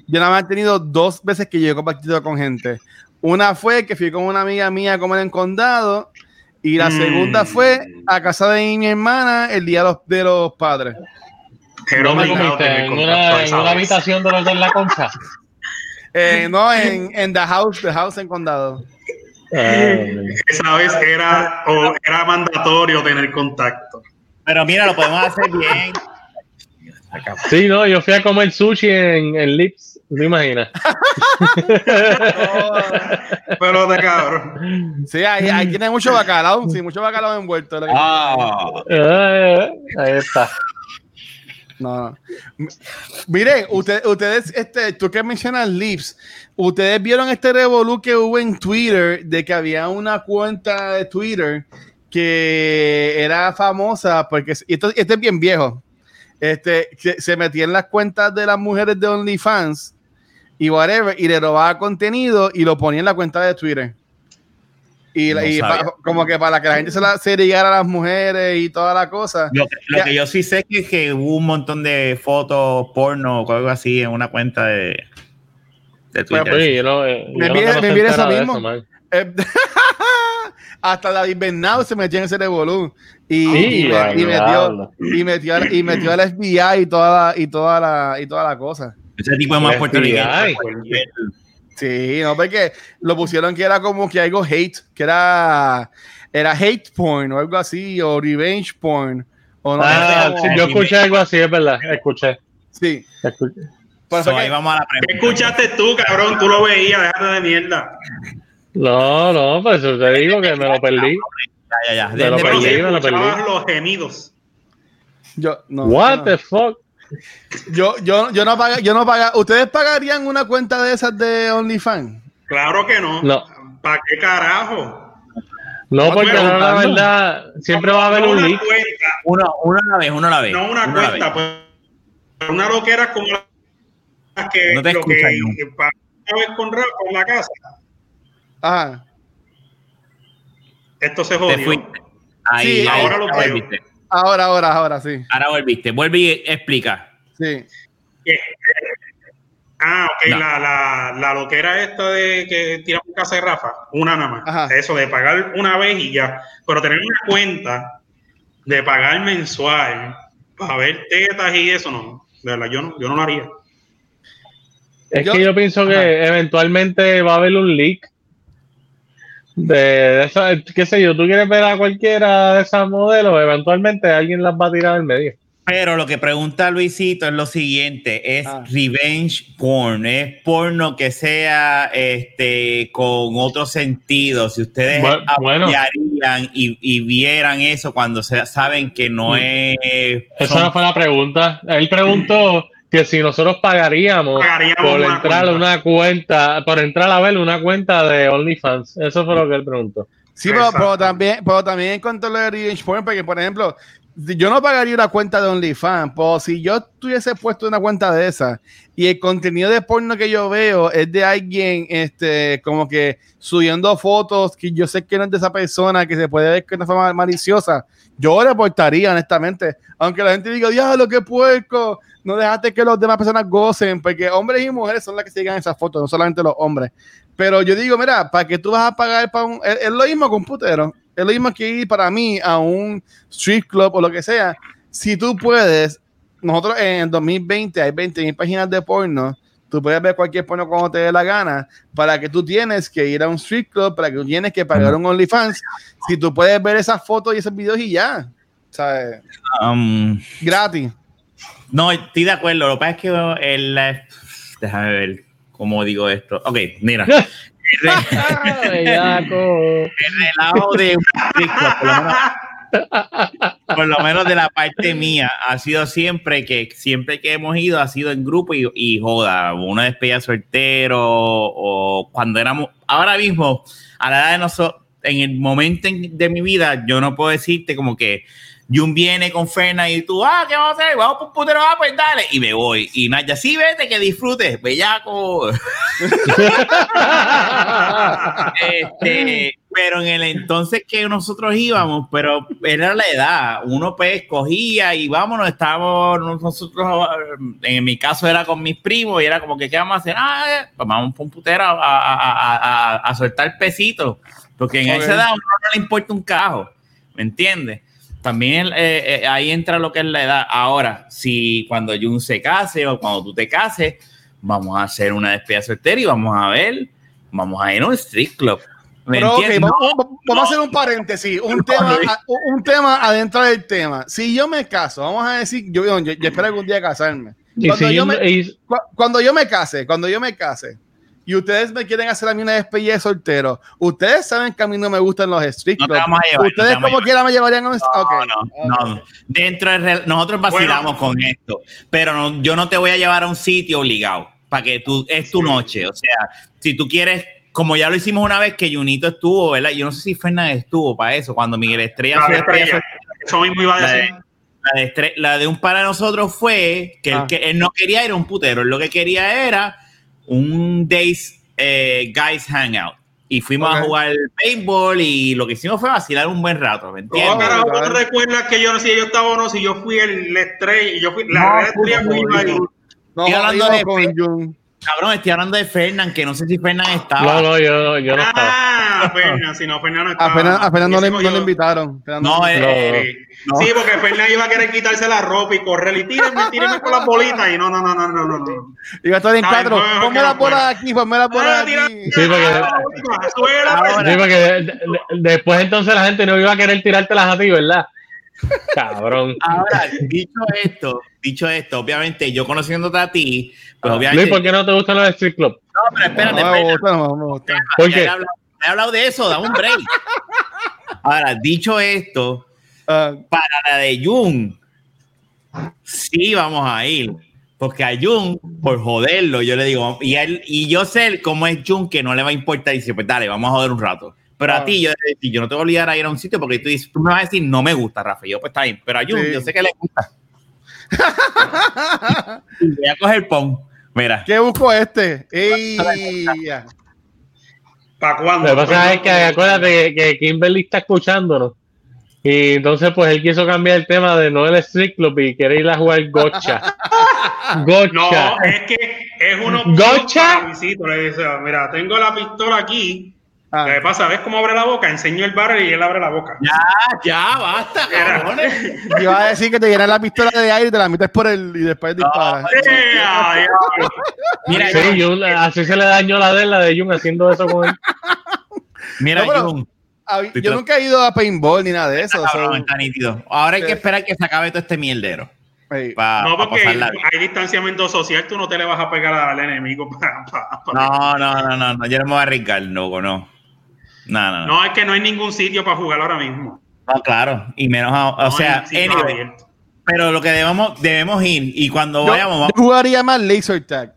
yo nada más he tenido dos veces que llego partido con gente. Una fue que fui con una amiga mía a comer en condado. Y la segunda mm. fue a casa de mi hermana el día de los, de los padres. ¿No comiste en una, en una habitación de los de la concha? Eh, no, en, en The House, The House en Condado. Esa vez era, o era mandatorio tener contacto. Pero mira, lo podemos hacer bien. Sí, no, yo fui a comer sushi en, en Lips, ¿te imaginas? pero de cabrón. Sí, ahí, ahí, tiene mucho bacalao, sí, mucho bacalao envuelto. Ah, eh, ahí está. No, Miren, ustedes, este, tú que mencionas Lips, ustedes vieron este revolú que hubo en Twitter de que había una cuenta de Twitter que era famosa porque esto, este es bien viejo. este, se metía en las cuentas de las mujeres de OnlyFans y whatever, y le robaba contenido y lo ponía en la cuenta de Twitter. Y, No y pa- sabía. como que para que la gente se, la, se llegara a las mujeres y toda la cosa. Lo, que- lo que yo sí sé que, que hubo un montón de fotos porno o algo así en una cuenta de, de Twitter. Oye, yo no, eh, Me yo no eso mismo. Eh, hasta David Bernardo se metió en ese revolú y, Sí, y, me- y metió y metió al- y metió al FBI y toda la, y toda la y toda la cosa. Ese tipo es más puertorriqueño. Sí, no, porque lo pusieron que era como que algo hate, que era era hate porn o algo así o revenge porn o no Ah, sé, sí, yo escuché algo así, es verdad. Escuché. sí. escuché. So, ahí vamos a la ¿Qué escuchaste tú, cabrón? Tú lo veías, déjate de mierda. No, no, pues te digo que me lo perdí. Ya, ya, ya. Me lo perdí, me lo perdí. los gemidos. yo no, What yo the no. fuck? Yo yo yo no paga, yo no paga, ustedes pagarían una cuenta de esas de OnlyFans? Claro que no. No. ¿Para qué carajo? No, porque no, la verdad, siempre va a haber No un una leak. cuenta, Uno, uno a la vez, uno a la vez. no una uno a la cuenta, vez. pues una loquera como las que No te lo escuchas, que, para una vez con Rafa en la casa. Ajá. Esto se Te jodió. Ahí, Sí, ahí, ahora lo veo. Ahora, ahora, ahora sí. Ahora volviste. Vuelve y explica. Sí. Ah, ok, No. la, la, la loquera esta de que tiramos casa de Rafa, una nada más. Ajá. Eso de pagar una vez y ya. Pero tener una cuenta de pagar mensual para ver tetas y eso, no. De verdad, yo no, yo no lo haría. Es Yo- que yo pienso que eventualmente va a haber un leak de, de esa, qué sé yo, tú quieres ver a cualquiera de esas modelos, eventualmente alguien las va a tirar en medio. Pero lo que pregunta Luisito es lo siguiente, es Ah. revenge porn, es porno que sea este con otro sentido. Si ustedes Bu- bueno. apoyarían y, y vieran eso cuando se, saben que no Mm. es Esa son- no fue la pregunta. Él preguntó que si nosotros pagaríamos Pagaríamos por una entrar a cuenta. una cuenta, por entrar a ver una cuenta de OnlyFans. Eso fue lo que él preguntó. Sí, pero, también, pero también en cuanto a lo de revenge porn, porque por ejemplo, yo no pagaría una cuenta de OnlyFans, pero si yo tuviese puesto una cuenta de esa y el contenido de porno que yo veo es de alguien, este, como que subiendo fotos que yo sé que no es de esa persona, que se puede ver que es una forma maliciosa, yo reportaría honestamente, aunque la gente diga, diablo, qué puerco, no dejaste que los demás personas gocen, porque hombres y mujeres son las que se llegan esas fotos, no solamente los hombres. Pero yo digo, mira, ¿para qué tú vas a pagar para un... Es, lo mismo con un putero. Es lo mismo que ir para mí a un street club o lo que sea. Si tú puedes, nosotros en el 2020 hay 20 mil páginas de porno. Tú puedes ver cualquier porno cuando te dé la gana. Para que tú tienes que ir a un street club, para que tú tienes que pagar un OnlyFans. Si tú puedes ver esas fotos y esos videos y ya. ¿Sabes? um, Gratis. no, estoy de acuerdo. Lo que pasa es que el eh, déjame ver cómo digo esto. Ok, mira. El, Bellaco. el relajo de un strip club, por lo menos por lo menos de la parte mía, ha sido siempre que siempre que hemos ido ha sido en grupo y, y joda, una despedida soltero o cuando éramos, ahora mismo, a la edad de nosotros, en el momento en- de mi vida, yo no puedo decirte como que Jun viene con Ferna y tú, ah, ¿qué vamos a hacer? Vamos por putero, ah, pues dale, y me voy. Y Naya, sí, vete, que disfrutes, bellaco. Este, pero en el entonces que nosotros íbamos, pero era la edad, uno pues cogía y vámonos, estábamos nosotros, en mi caso era con mis primos y era como que, ¿qué vamos a hacer? Ah, eh, pues vamos por un putero a, a, a, a- a soltar pesitos, porque en esa edad a uno no le importa un cajo, ¿me entiendes? También eh, eh, ahí entra lo que es la edad. Ahora, si cuando Jun se case o cuando tú te cases, vamos a hacer una despedida soltera y vamos a ver, vamos a ir a un street club. ¿Me Pero, ok, entiendes? vamos, vamos- vamos a hacer un paréntesis, un, No, tema, a- un tema adentro del tema. Si yo me caso, vamos a decir, yo, yo, yo espero algún día casarme. Cuando si yo me- y- Cu- Cuando yo me case, cuando yo me case, y ustedes me quieren hacer a mí una despedida de soltero, ustedes saben que a mí no me gustan los street No te clubs. no ustedes como llevar. quiera me llevarían a un No, ok. no, no. Dentro del rel- nosotros vacilamos con esto, pero no- yo no te voy a llevar a un sitio obligado para que tú es tu noche. O sea, si tú quieres, como ya lo hicimos una vez que Junito estuvo, ¿verdad? Yo no sé si Fernández estuvo para eso, cuando Miguel Estrella La fue de Estrella. Eso mismo iba a La de- decir. La de, la de un para nosotros fue que, Ah. que él no quería ir a un putero, él lo que quería era un Days eh, Guys Hangout. Y fuimos a Ok. jugar paintball y lo que hicimos fue vacilar un buen rato, ¿me No, entiendes? carajo, ¿tú te recuerdas que yo no sé si yo estaba o no? Si yo fui el estrella, yo fui la No, estrella fui. No Estoy hablando de con Jun. Cabrón, estoy hablando de Fernán, que no sé si Fernán estaba. No, no, yo, yo no estaba. Ah, Fernan, si no, Fernan no A estaba. Fernan, a Fernan no, le, Ese no le invitaron. Fernan No, le- eh, Sí. No. Sí, porque Fernan iba a querer quitarse la ropa y correr y tírenme, tírenme con las bolitas y no, no, no, no, no, no. no. Iba a estar en cuatro. no, no, Ponme no bolas fuera. aquí, ponme Ah, tira- aquí. Sí, porque- Ah, la Sí, porque de- de- después entonces la gente no iba a querer tirártelas a ti, ¿verdad? Cabrón. Ahora, dicho esto, dicho esto, obviamente yo conociéndote a ti, pues obviamente. Luis, ¿por qué no te gustan los strip club? No, pero espérate, No me espérate. gusta, no me gusta. ¿Por qué? he hablado, he hablado de eso, da un break. Ahora, dicho esto, Ah, para la de Jun, sí vamos a ir. Porque a Jun, por joderlo, yo le digo, y, él, y yo sé cómo es Jun, que no le va a importar. Y dice, pues dale, vamos a joder un rato. Pero Ah. a ti, yo, yo no te voy a obligar a ir a un sitio porque tú, dices, tú me vas a decir, no me gusta, Rafa. Y yo, pues está bien. Pero a Jun, Sí. yo sé que le gusta. voy a coger pon. Mira, ¿Qué busco este? ¿Para cuándo? Lo que pasa es que acuérdate que, Kimberly está escuchándonos. Y entonces, pues él quiso cambiar el tema de no el strip club y quiere ir a jugar gotcha. Gotcha. No, es que es uno ¿Gocha? para Luisito, le dice, mira, tengo la pistola aquí. Ah, ¿Qué pasa? ¿Ves cómo abre la boca? Enseño el barrel y él abre la boca. ya, ya, basta, cabrones. yo iba a decir que te llenas la pistola de aire y te la metes por el y después disparas. ¡Eh, ay, ay! Mira, Sí, Jun, así se le dañó la de la de Jun haciendo eso con él. mira, No, pero- Jun. Ah, Yo nunca he ido a paintball ni nada de eso. Cabrón, so- está nítido. Ahora hay que esperar que se acabe todo este mierdero. No, porque hay distanciamiento social, tú no te le vas a pegar al enemigo. pa- pa- pa- No, no, no, no, no, yo no me voy a arriesgar, no, no. No, no, no. No, es que no hay ningún sitio para jugar ahora mismo. No, claro. Y menos, a- o No sea, anyway, pero lo que debemos, debemos ir y cuando yo, vayamos, yo vamos. jugaría más laser tag.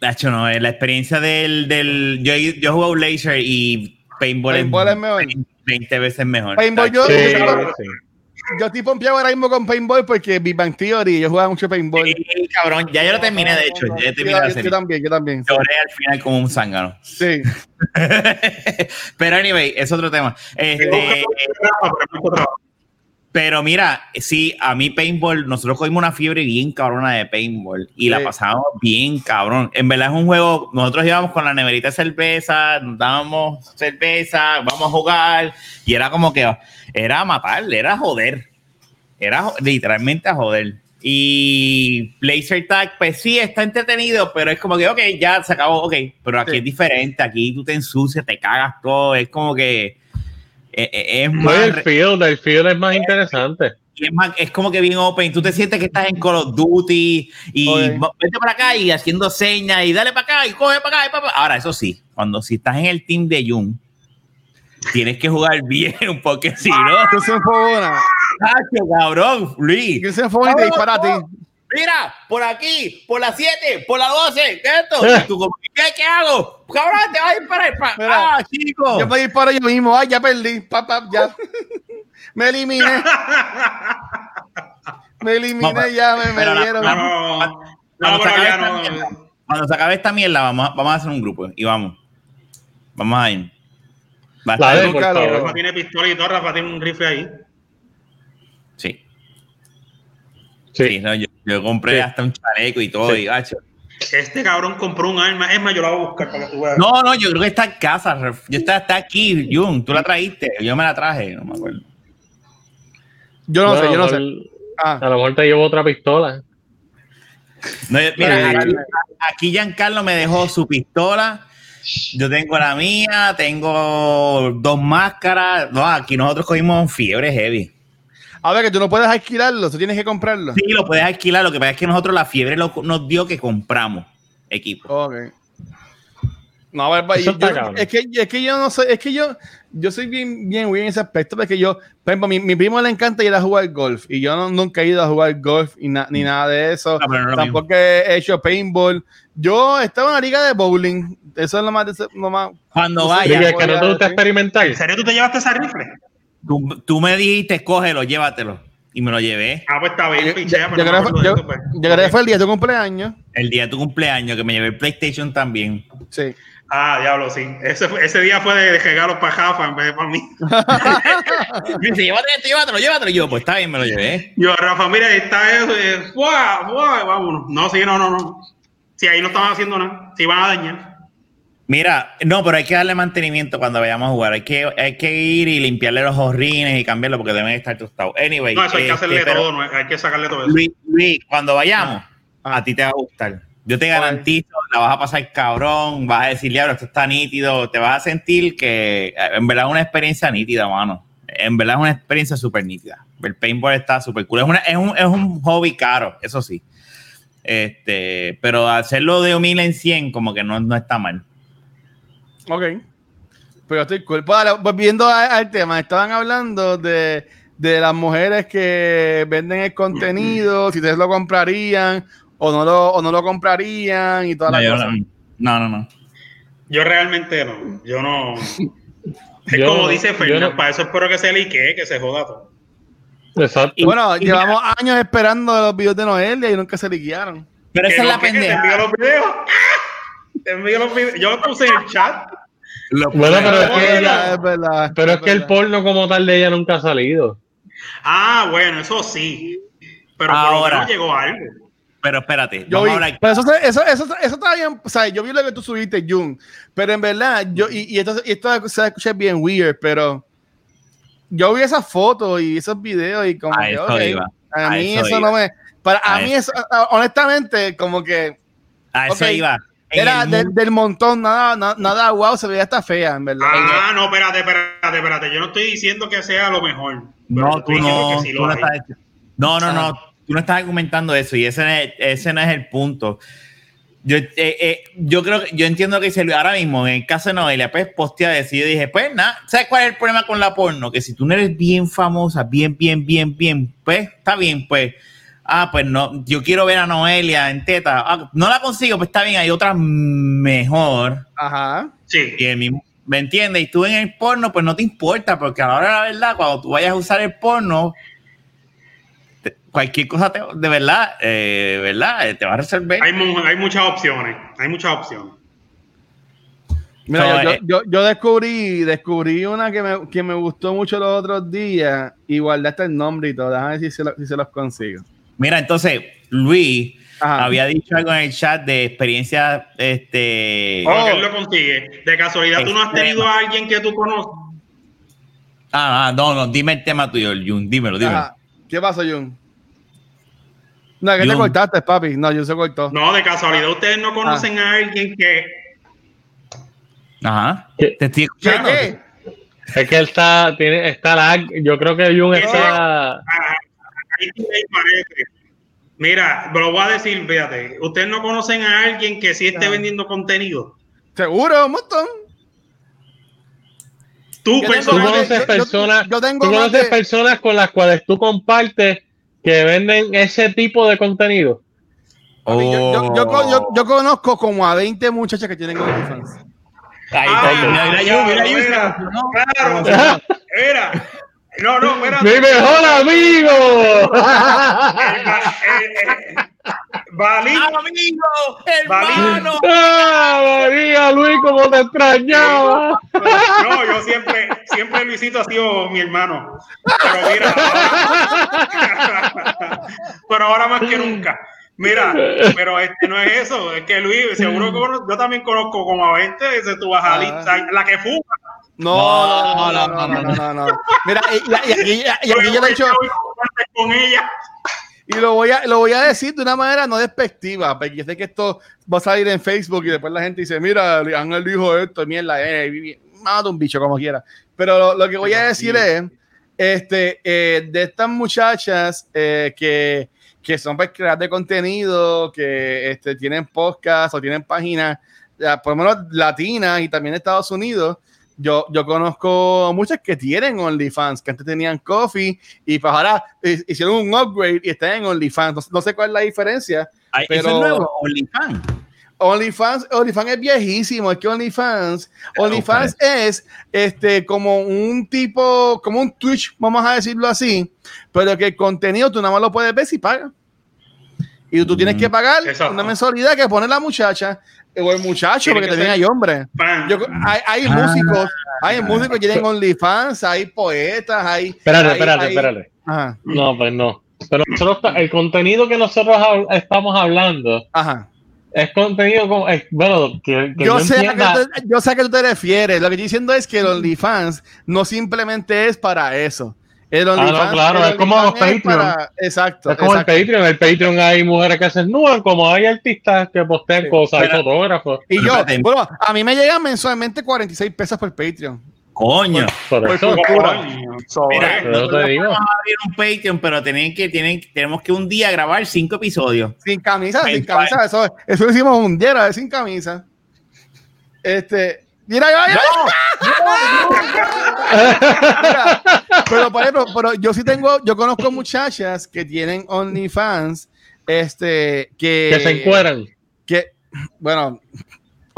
Nacho, no, eh, la experiencia del, del yo, yo juego laser y paintball, Paintball es mejor. 20 veces mejor. Paintball, yo, Sí, sí. Yo estoy pompeado ahora mismo con paintball porque Big Bang Theory, yo jugaba mucho paintball. Sí, cabrón, ya yo lo terminé, de hecho, ya terminé yo, la yo serie. también, yo también. sí. Lloré al final como un zángano. Sí. pero anyway, es otro tema. Este, pero mira, sí, a mí paintball, nosotros cogimos una fiebre bien cabrona de paintball y la pasamos bien cabrón. En verdad es un juego, nosotros íbamos con la neverita de cerveza, nos dábamos cerveza, vamos a jugar y era como que era matar, era joder. Era literalmente a joder. Y Laser Tag, pues sí, está entretenido, pero es como que, ok, ya se acabó, ok. Pero aquí Sí. es diferente, aquí tú te ensucias, te cagas todo, es como que es No, más... y el field, el field es más interesante. Y es, más- es como que bien open. Tú te sientes que estás en Call of Duty y va- vete para acá y haciendo señas y dale para acá y coge para acá y para acá. Ahora, eso sí, cuando si estás en el team de Jun, tienes que jugar bien porque si no, Tú se enfogona. ¡Tacho, cabrón, Luis. Tú se enfogona y te dispara a ti. Mira, por aquí, por la 7, por la 12, ¿qué es esto? Y tú ¿qué, qué hago? Cabrón, te vas a disparar. pa- Mira, ah, chico. Yo me disparo yo mismo. Ay, ya perdí. Pa, pa, ya. me eliminé. Me eliminé ya, me, me dieron. la- No, Cuando no, se no. mierda, Cuando se acabe esta mierda, vamos a, vamos a hacer un grupo y vamos. Vamos a ir. Va a estar-. Rafa tiene pistola y todo, Rafa tiene un rifle ahí. Sí. Sí, Sí. no, yo, yo compré Sí. hasta un chaleco y todo. Sí. y, gacho. Este cabrón compró un arma. Es más, yo la voy a buscar para que tú veas. No, no, yo creo que está en casa. Yo está, está aquí, Jun. Tú la trajiste. Yo me la traje, no me acuerdo. Yo no Bueno, sé, yo no sé. Ah, A lo mejor te llevo otra pistola. No, yo- mira, aquí, aquí Giancarlo me dejó su pistola. Yo tengo la mía, tengo dos máscaras. No, aquí nosotros cogimos fiebre heavy. A ver, que tú no puedes alquilarlo, tú tienes que comprarlo. Sí, lo puedes alquilar. Lo que pasa es que nosotros la fiebre lo- nos dio que compramos equipo. Ok. No, a ver, yo- cabrón. es, que, es que yo no sé, es que yo, yo soy bien, bien, bien en ese aspecto, porque yo, por ejemplo, mi, mi primo le encanta ir a jugar golf, y yo no- nunca he ido a jugar golf y na- ni nada de eso. No, no lo Tampoco he hecho paintball. Yo estaba en la liga de bowling, eso es lo más, lo más Cuando vaya, que no te gusta experimentar. ¿En serio tú te llevaste esa rifle? Tú, tú me dijiste, cógelo, llévatelo. y me lo llevé. Ah, pues está bien, Yo, pichea, yo no eso, pues. yo creo que fue el día de tu cumpleaños. El día de tu cumpleaños que me llevé el PlayStation también. Sí. Ah, diablo, sí. Ese, ese día fue de, de regalos para Jafa en vez de para mí. Me dice, llévatelo, esto, llévatelo, llévatelo. Y yo, pues está bien, me lo llevé. Yo, Rafa, mira, está eso, eh, ¡fua! ¡fua! vámonos. No, sí, no, no, no. Sí, ahí no estaban haciendo nada. Se iban a dañar. Mira, no, pero hay que darle mantenimiento cuando vayamos a jugar. Hay que, hay que ir y limpiarle los horrines y cambiarlo porque deben estar tostados. Anyway. No, eso hay que este, hacerle pero, todo, no, hay que sacarle todo eso. Luis, Luis, cuando vayamos, Ah. a ti te va a gustar. Yo te garantizo, la vas a pasar cabrón, vas a decir, diablo, esto está nítido, te vas a sentir que eh, en verdad es una experiencia nítida, mano. En verdad es una experiencia súper nítida. El paintball está súper cool. Es, una- es, un, es un hobby caro, eso sí. Este, pero hacerlo de 1000 en 100 como que no, no está mal. Ok. Pero estoy cool. Pues, ahora, volviendo a- al tema, estaban hablando de, de las mujeres que venden el contenido, si ustedes lo comprarían o no lo, o no lo comprarían y todas No, cosas. no, no, no. Yo realmente no. Yo no. Es Yo como no, dice no. para eso espero que se liquee, que se joda todo. Exacto. Y- Bueno, y llevamos años esperando los videos de Noelia y nunca se liquearon. Pero esa es la pendeja. los videos. Te envío los videos. Yo lo puse en el chat. Lo- Bueno, pero es que ella, es verdad, pero es que el porno como tal de ella nunca ha salido. Ah, bueno, eso sí. Pero Ahora. llegó algo. Pero espérate, Yo vamos vi, a hablar. pero eso, se- eso, eso, eso está bien, o sea, yo vi lo que tú subiste, Jun, pero en verdad, yo, y, y esto, y esto se escucha bien weird, pero yo vi esas fotos y esos videos y como A que, eso iba, a a mí eso eso iba. no me, para, a, A mí eso. honestamente, como que A eso iba. Era el de- mundo- del montón, nada, nada, nada, wow, se veía hasta fea, en verdad. Ah, no, espérate, espérate, espérate. Yo no estoy diciendo que sea lo mejor. No, tú no, sí tú lo no estás, no, no, Ah. no, tú no estás argumentando eso y ese no es, ese no es el punto. Yo, eh, eh, yo creo que yo entiendo que se ahora mismo en el caso de Noelia, pues postea eso y yo dije, pues nada, ¿sabes cuál es el problema con la porno? Que si tú no eres bien famosa, bien, bien, bien, bien, pues está bien, pues, ah, pues no, yo quiero ver a Noelia en teta, ah, no la consigo, pues está bien, hay otra mejor Ajá. Sí. y el mismo, ¿me entiendes? Y tú en el porno, pues no te importa, porque a la hora de la verdad, cuando tú vayas a usar el porno, te- cualquier cosa te- de verdad, eh, de verdad, eh, te va a resolver. Hay, hay muchas opciones. Hay muchas opciones. Mira, yo, eh, yo, yo descubrí, descubrí una que me, que me gustó mucho los otros días, igual hasta el nombre y todo, déjame ver si se, lo- si se los consigo. Mira, entonces, Luis Ajá. había dicho algo en el chat de experiencia, este... Oh. Que él lo consigue. De casualidad, tú no has tenido a alguien que tú conoces. Ah, ah, no, no, dime el tema tuyo, Jun, dímelo, dímelo. Ajá. ¿Qué pasó, Jun? No, que te cortaste, papi. No, Jun se cortó. No, de casualidad, ustedes no conocen a alguien que. Ajá, ¿Qué? te estoy escuchando. qué? Es que él está, tiene, está lag. Yo creo que Jun está. ah, ahí sí me parece. Mira, lo voy a decir, fíjate. Ustedes no conocen a alguien que sí esté Ah. vendiendo contenido. Seguro, un montón. Tú, conoces yo- personas, yo tengo tú conoces de- personas con las cuales tú compartes que venden ese tipo de contenido. Yo, yo- yo co- Oh. yo- yo conozco como a 20 muchachas que tienen OnlyFans. Ahí Ah, está, mira, mira, mira, era. No, no, espérate. ¡Mi mejor amigo! Eh, Balín, ¡Amigo! ¡Hermano! ¡Ah, María Luis, cómo te extrañaba! No, yo siempre, siempre Luisito ha sido mi hermano. Pero mira, ahora, pero ahora más que nunca. Mira, pero este no es eso, es que Luis, seguro que yo también conozco como a 20, ese tu vas a Ah. la que fuma. No, no, no, no, no, no, no, no. Mira, y, y- y aquí, y aquí yo le he dicho, con ella. y lo voy, a, lo voy a decir de una manera no despectiva, porque yo sé que esto va a salir en Facebook y después la gente dice, mira, Ángel dijo esto, mierda, eh, mata un bicho como quiera. Pero lo, lo que voy a decir es, este, eh, de estas muchachas eh, que, que son pues, creadoras de contenido, que este, tienen podcast o tienen páginas, por lo menos latinas y también de Estados Unidos, yo, yo conozco muchas que tienen OnlyFans, que antes tenían Coffee y pues ahora hicieron un upgrade y están en OnlyFans. No, no sé cuál es la diferencia. Ay, Pero- Eso es nuevo, OnlyFans. OnlyFans, OnlyFans es viejísimo, es que OnlyFans, OnlyFans es este como un tipo, como un Twitch, vamos a decirlo así, pero que el contenido tú nada más lo puedes ver si pagas. Y tú tienes que Mm. pagar Exacto. una mensualidad que pone la muchacha o el muchacho, Tiene porque que también ser- hay hombres. Yo- hay hay Ah. músicos, hay músicos que tienen OnlyFans, hay poetas, hay. Espérate, hay- espérate, hay- espérate. Ajá, No, pues no. Pero nosotros, el contenido que nosotros estamos hablando ajá. Es contenido como, es- bueno, que, que Yo yo sé, a entienda- qué tú- yo sé a qué tú te refieres. Lo que estoy diciendo es que el OnlyFans no simplemente es para eso. El OnlyFans, Ah, claro, el es como los es para- exacto. Es como exacto. el Patreon. El Patreon hay mujeres que se desnudan, como hay artistas que postean Sí, cosas, hay fotógrafos. Y yo, bueno, a mí me llegan mensualmente 46 pesos por Patreon. Coño. Por Por eso. Coño. Mira, Pero nosotros te digo. vamos a abrir un Patreon, pero tienen que, tienen, tenemos que un día grabar cinco episodios. Sin camisa, sin Mensual. camisa. Eso, eso lo hicimos un día, a ver, sin camisa. Este. Mira, ya, Mira, pero por ejemplo, pero yo sí tengo, yo conozco muchachas que tienen OnlyFans, este, que, que se encueran. que, bueno,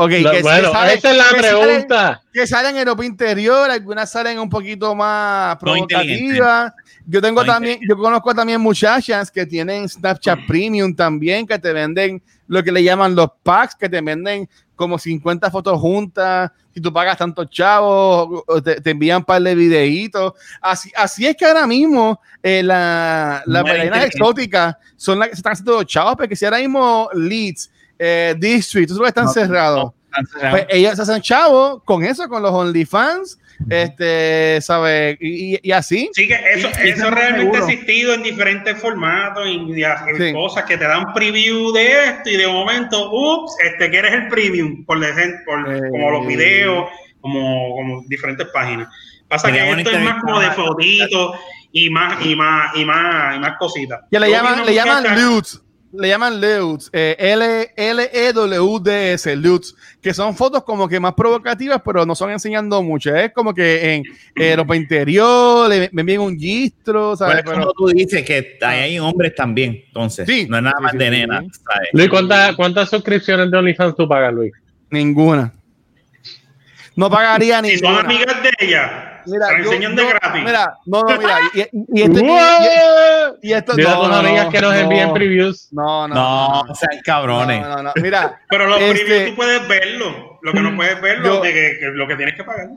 ok, La- que, bueno, que esa es la que salen- pregunta. que salen en ropa interior, algunas salen un poquito más provocativas. Yo tengo No también, yo conozco también muchachas que tienen Snapchat Premium también, que te venden lo que le llaman los packs, que te venden como 50 fotos juntas. Si tú pagas tantos chavos, o te, te envían un par de videitos. Así, así es que ahora mismo eh, la, las inteligente. exóticas son las que se están haciendo los chavos, porque si ahora mismo Leeds, eh, District, eso es lo que están No, cerrados. no, Pues ellos se hacen chavos con eso, con los OnlyFans, este, ¿sabes? Y, y- así. Sí, que eso, Y- eso realmente ha existido en diferentes formatos y, Sí. cosas que te dan preview de esto y de momento, ups, este que eres el premium, por ejemplo, por- Eh. como los videos, como, como diferentes páginas. Pasa que esto es más como de fotitos y más, y más, y más, y más cositas. Que le llaman, le llaman Lutz. Le llaman Lutz. eh, L- L-E-W-D-S, Lutz. Que son fotos como que más provocativas, pero no son enseñando mucho. Es como que en eh, ropa interior, le- me envían un gistro, ¿sabes? Pero es Pero- tú dices que ahí hay hombres también, entonces. Sí. No es nada Sí, más sí, de sí, nena. Luis, ¿cuántas, ¿cuántas suscripciones de OnlyFans tú pagas, Luis? ninguna. No pagaría Si son amigas de ella, Mira, enseñan de gratis. Mira, no, no, mira. Y, y- y este- y- y- y esto no, no, amigas no, que nos no. envíen previews. No, no. No, no, sean cabrones. no, no, no. Mira, Pero los Este- previews tú puedes verlo. Lo que no puedes verlo Yo- de que, que lo que tienes que pagar.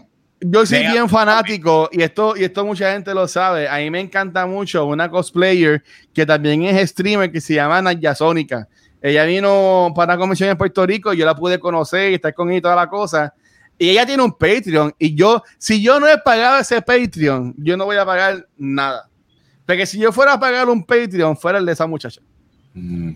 Yo soy Venga. bien fanático y esto, y esto mucha gente lo sabe. A mí me encanta mucho una cosplayer que también es streamer que se llama Naya Sónica. Ella vino para una convención en Puerto Rico, yo la pude conocer y estar con ella y toda la cosa. Y ella tiene un Patreon y yo, si yo no he pagado ese Patreon, yo no voy a pagar nada. Porque si yo fuera a pagar un Patreon, fuera el de esa muchacha. Mm.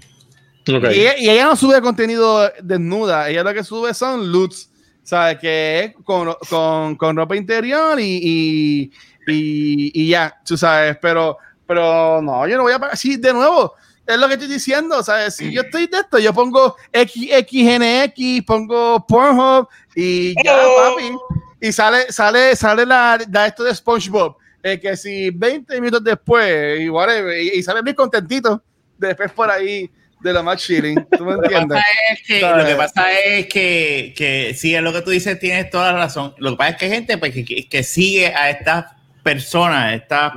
Y, ella, y ella no sube contenido desnuda, ella lo que sube son loots, ¿sabes? Que es con, con, con ropa interior y, y, y, y ya, tú sabes, pero, pero no, yo no voy a pagar. Sí, de nuevo, es lo que estoy diciendo, ¿sabes? Si yo estoy de esto, yo pongo XXNX, pongo Pornhub y ya, Oh. papi. Y sale, sale, sale la, la esto de SpongeBob. eh, que si 20 minutos después, y whatever, y, y sale bien contentito, después por ahí de lo más chilling. ¿Tú me Lo que entiendes? pasa es que, ¿Sabes? lo que, pasa es que, que sí, es lo que tú dices, tienes toda la razón. Lo que pasa es que hay gente pues, que, que- sigue a estas personas, a estas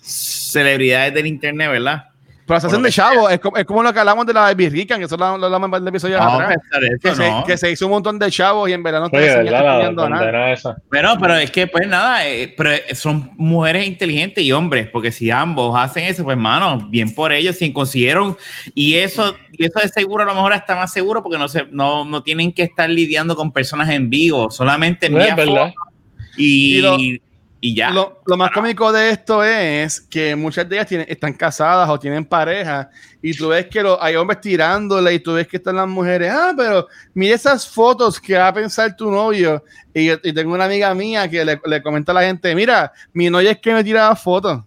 celebridades del internet, ¿verdad? Pero se hacen de chavo, es como, es como lo que hablamos de la Baby Rican, que eso lo, hablamos en el episodio No, atrás. eso, Que, se, no. que se hizo un montón de chavos y en verdad no está nada. esa. Bueno, pero es que, pues nada, eh, pero son mujeres inteligentes y hombres, porque si ambos hacen eso, pues, mano, bien por ellos, si consiguieron, y eso, y eso de seguro a lo mejor está más seguro porque no, se, no, no tienen que estar lidiando con personas en vivo, solamente No, es envían verdad. fotos y, Y lo- y ya. Lo, lo más cómico de esto es que muchas de ellas tienen, están casadas o tienen pareja y tú ves que lo- hay hombres tirándole y tú ves que están las mujeres, ah, pero mira esas fotos que va a pensar tu novio. Y, tengo una amiga mía que le, le comenta a la gente, mira, mi novia es que me tiraba fotos.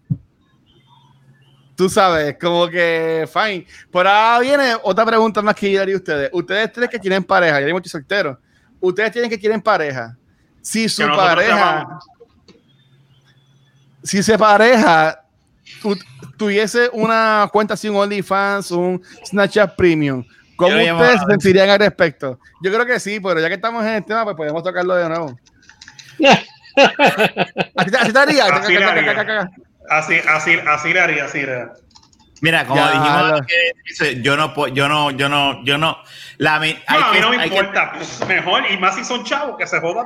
Tú sabes, como que, fine. Por ahora viene otra pregunta más que yo haría a ustedes. Ustedes tres que tienen pareja, yo estoy soltero. Ustedes tienen que quieren pareja. Si su pareja llamamos. Si se pareja tu- tuviese una cuenta sin OnlyFans, un Snapchat Premium, ¿Cómo ustedes llamaba- se sentirían al respecto? Yo creo que sí, pero ya que estamos en el tema, pues podemos tocarlo de nuevo. Así así te haría. Así haría. Así, así, así le haría, así haría. Mira, como Ya, dijimos, lo- que yo no, puedo- yo no, yo no, yo no. La, No, hay a mí que- no me que- importa. pues, mejor, y más si son chavos, que se jodan.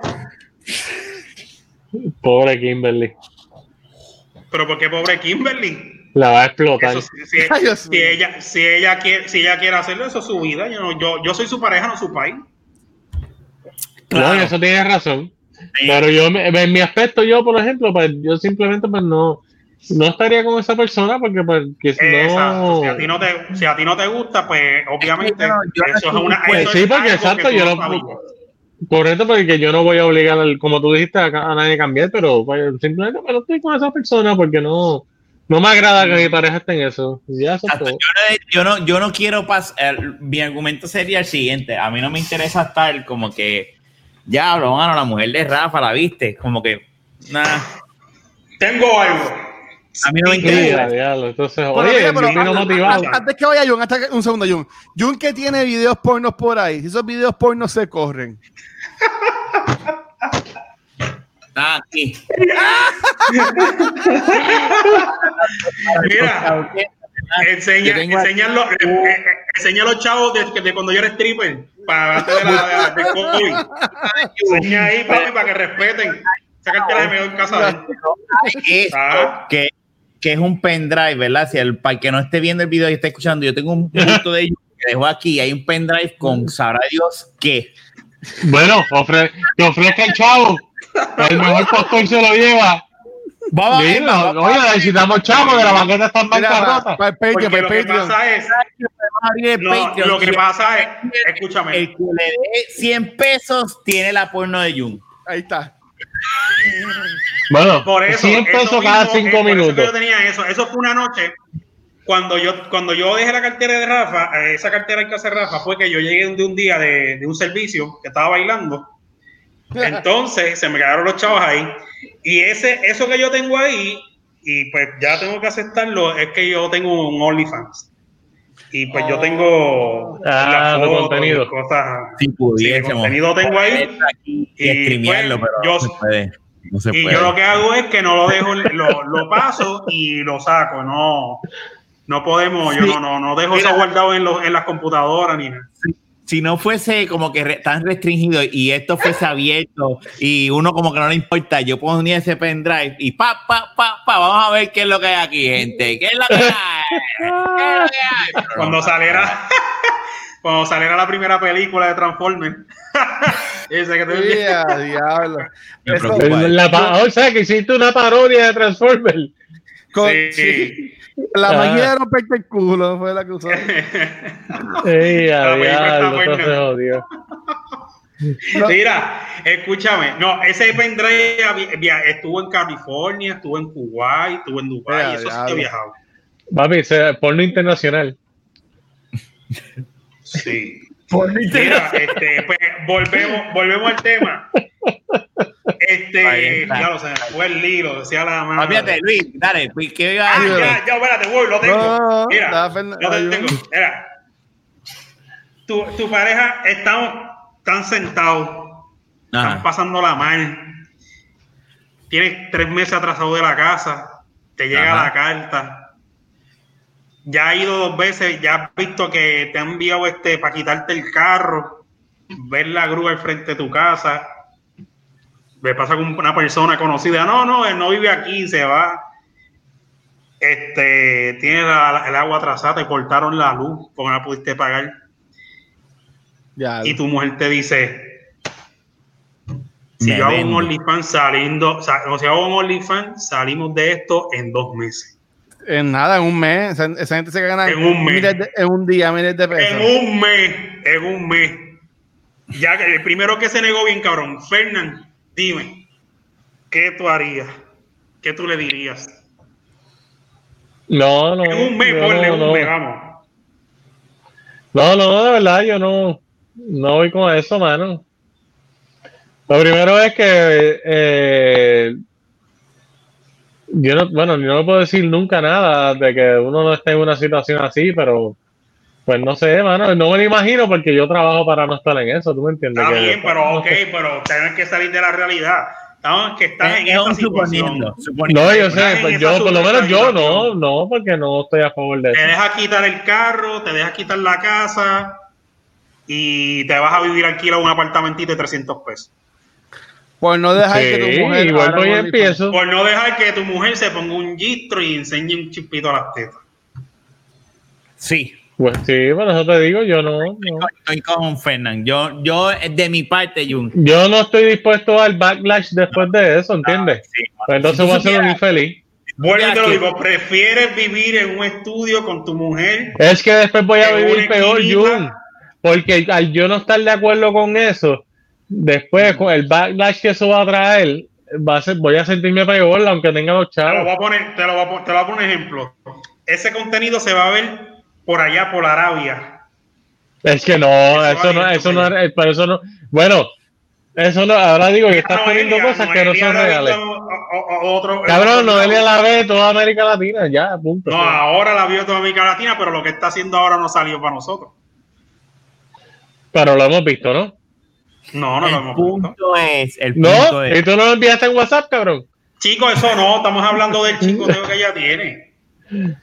Pobre Kimberly. Pero ¿por qué pobre Kimberly? La va a explotar. Eso, si, si- Ay, Dios si mío. ella, si, ella quiere, si ella quiere hacerlo, eso es su vida. Yo, no- yo, yo soy su pareja, no su país. Claro. No, eso tienes razón. Sí. Pero yo, me- en mi aspecto, yo, por ejemplo, pues yo simplemente pues no, no estaría con esa persona porque pues no... Si a ti no te, si a ti no te gusta, pues obviamente no, yo no eso es una. pues, eso sí, es porque algo exacto, que tú yo no. Correcto, porque yo no voy a obligar, al- como tú dijiste, a, a nadie a cambiar, pero pues, simplemente pues, no estoy con esa persona porque no, no me agrada que mi pareja esté en eso. Ya. Yo, no, yo no, yo no quiero pasar. Mi argumento sería el siguiente: a mí no me interesa estar como que. Ya, lo mano, la mujer de Rafa, la viste. Como que. Nada. Tengo algo. A mí no me interesa. diablo. Entonces, Pero oye, mira, pero vino antes- motivado. antes- Antes que vaya Jun, hasta que- un segundo, Jun. Jun que tiene videos pornos por ahí, si esos videos pornos se corren. Ah, aquí. Mira, enseña, tengo- enséñalo, eh, eh, enseña a los chavos de, de cuando yo era stripper, para antes de la de, de COVID. Enseña ahí, papi, para que respeten. La mejor casa. Esto, Ah. Que, que es un pendrive, ¿verdad? Si el, para el que no esté viendo el video y esté escuchando, yo tengo un punto de ellos que dejo aquí. Hay un pendrive con sabrá Dios qué. Bueno, ofre, que ofrezca el chavo. El mejor postor se lo lleva. Vamos a ver, Dilo, vamos a oye, necesitamos chavo de la banqueta está en bancarrota. para el Patreon, para lo el que Patreon. lo que pasa es, escúchame, El que le dé 100 pesos tiene la porno de Jun. Ahí está. Bueno, por eso, 100 pesos eso cada mismo, 5 eh, por eso que minutos. yo tenía eso, eso fue una noche. Cuando yo, cuando yo dejé la cartera de Rafa, eh, esa cartera que hace Rafa fue que yo llegué de un día de, de un servicio que estaba bailando. Entonces se me quedaron los chavos ahí. Y ese, eso que yo tengo ahí, y pues ya tengo que aceptarlo, es que yo tengo un OnlyFans. Y pues yo tengo Ah, y contenido. cosas. Si pudiésemos. contenido tengo ahí. Y, Y, pues, pero yo- no se puede. No se Y puede. yo lo que hago es que no lo dejo, lo, lo paso y lo saco. No, no podemos, yo Sí. no, no, no dejo Mira. eso guardado en, los- en las computadoras ni nada. Si no fuese como que re- tan restringido y esto fuese abierto y uno como que no le importa, yo ponía ese pendrive y pa, pa, pa, pa, vamos a ver qué es lo que hay aquí, gente. ¿Qué es lo que hay? ¿Qué es lo que hay? No, Cuando saliera, cuando saliera la primera película de Transformers. Ese que te Yeah, diablo. Eso-. La o sea, que hiciste una parodia de Transformers. con- Sí. sí. La Ah. magia de romperte el culo fue la que usó. Ey, La diablo. Mira, escúchame, no, ese pendrive estuvo en California, estuvo en Kuwait, estuvo en Dubai, Ya, eso sí que viajado. Papi, porno internacional. Sí. Mira, este, pues, volvemos, volvemos al tema. Este, ya lo sé, fue el hilo, decía la mano. Olvídate, Luis, dale, pues, ¿qué iba a Ah, ya, ya, espérate, voy, lo tengo. No, Mira, tengo. Mira, tu, tu pareja, estamos tan sentados, están pasando la mano. Tienes tres meses atrasado de la casa, te llega Ajá. la carta. Ya ha ido dos veces, ya has visto que te han enviado este para quitarte el carro, ver la grúa al frente de tu casa. Me pasa con una persona conocida, no, no, él no vive aquí, se va. Este, tiene la- el agua atrasada, te cortaron la luz porque no la pudiste pagar. Ya, Y tu mujer te dice, si Me yo hago un vendo. OnlyFans saliendo, sa- o si hago un OnlyFans, salimos de esto en dos meses. En nada, en un mes. Esa, gente se gana En un mes. de- en un día miles de pesos. En un mes, en un mes. Ya que el primero que se negó bien, cabrón. Fernán, dime, ¿qué tú harías? ¿Qué tú le dirías? No, no. En un mes, ponle no, un no. mes, vamos. No, no, de verdad, yo no, no voy con eso, mano. Lo primero es que eh, yo no, bueno, yo no puedo decir nunca nada de que uno no esté en una situación así, pero pues no sé, mano, no me lo imagino porque yo trabajo para no estar en eso, ¿tú me entiendes? Está Que- bien, pero ok, pero tienes que salir de la realidad. Estamos que estás en Es esta suponiendo, suponiendo. No, yo sé, pues yo, por lo menos yo no, no, porque no estoy a favor de Te eso. dejas quitar el carro, te dejas quitar la casa y te vas a vivir alquilado un apartamentito de 300 pesos. Por no dejar Sí, que tu mujer. y vuelvo abra y un empiezo. Por no dejar que tu mujer se ponga un gistro y enseñe un chispito a las tetas. Sí, Pues sí, por eso te digo, yo no, no. estoy con Fernán. Yo, yo, de mi parte, Jun. Yo no estoy dispuesto al backlash después de eso, ¿entiendes? Sí, Pues entonces voy a ser un infeliz. Vuelvo y te lo digo, prefieres vivir en un estudio con tu mujer. Es que después voy a vivir peor. Jun. Porque al yo no estar de acuerdo con eso, después con el backlash que eso va a traer, va a ser, voy a sentirme peor aunque tenga los Te lo chavos. voy a poner, te lo voy a, te lo voy a poner un ejemplo. Ese contenido se va a ver por allá, por Arabia. Es que no, Eso no, eso no, pero eso no, bueno, eso no, ahora digo que estás poniendo cosas que no son reales. Cabrón, otro- Noelia la ve toda América Latina, ya, punto. No, ahora la vio toda América Latina, pero lo que está haciendo ahora no salió para nosotros. Pero lo hemos visto, ¿no? No, no lo hemos visto. es, el No, punto es, y tú no lo enviaste en WhatsApp, cabrón. Chicos, eso no, estamos hablando del chicoteo que ella tiene.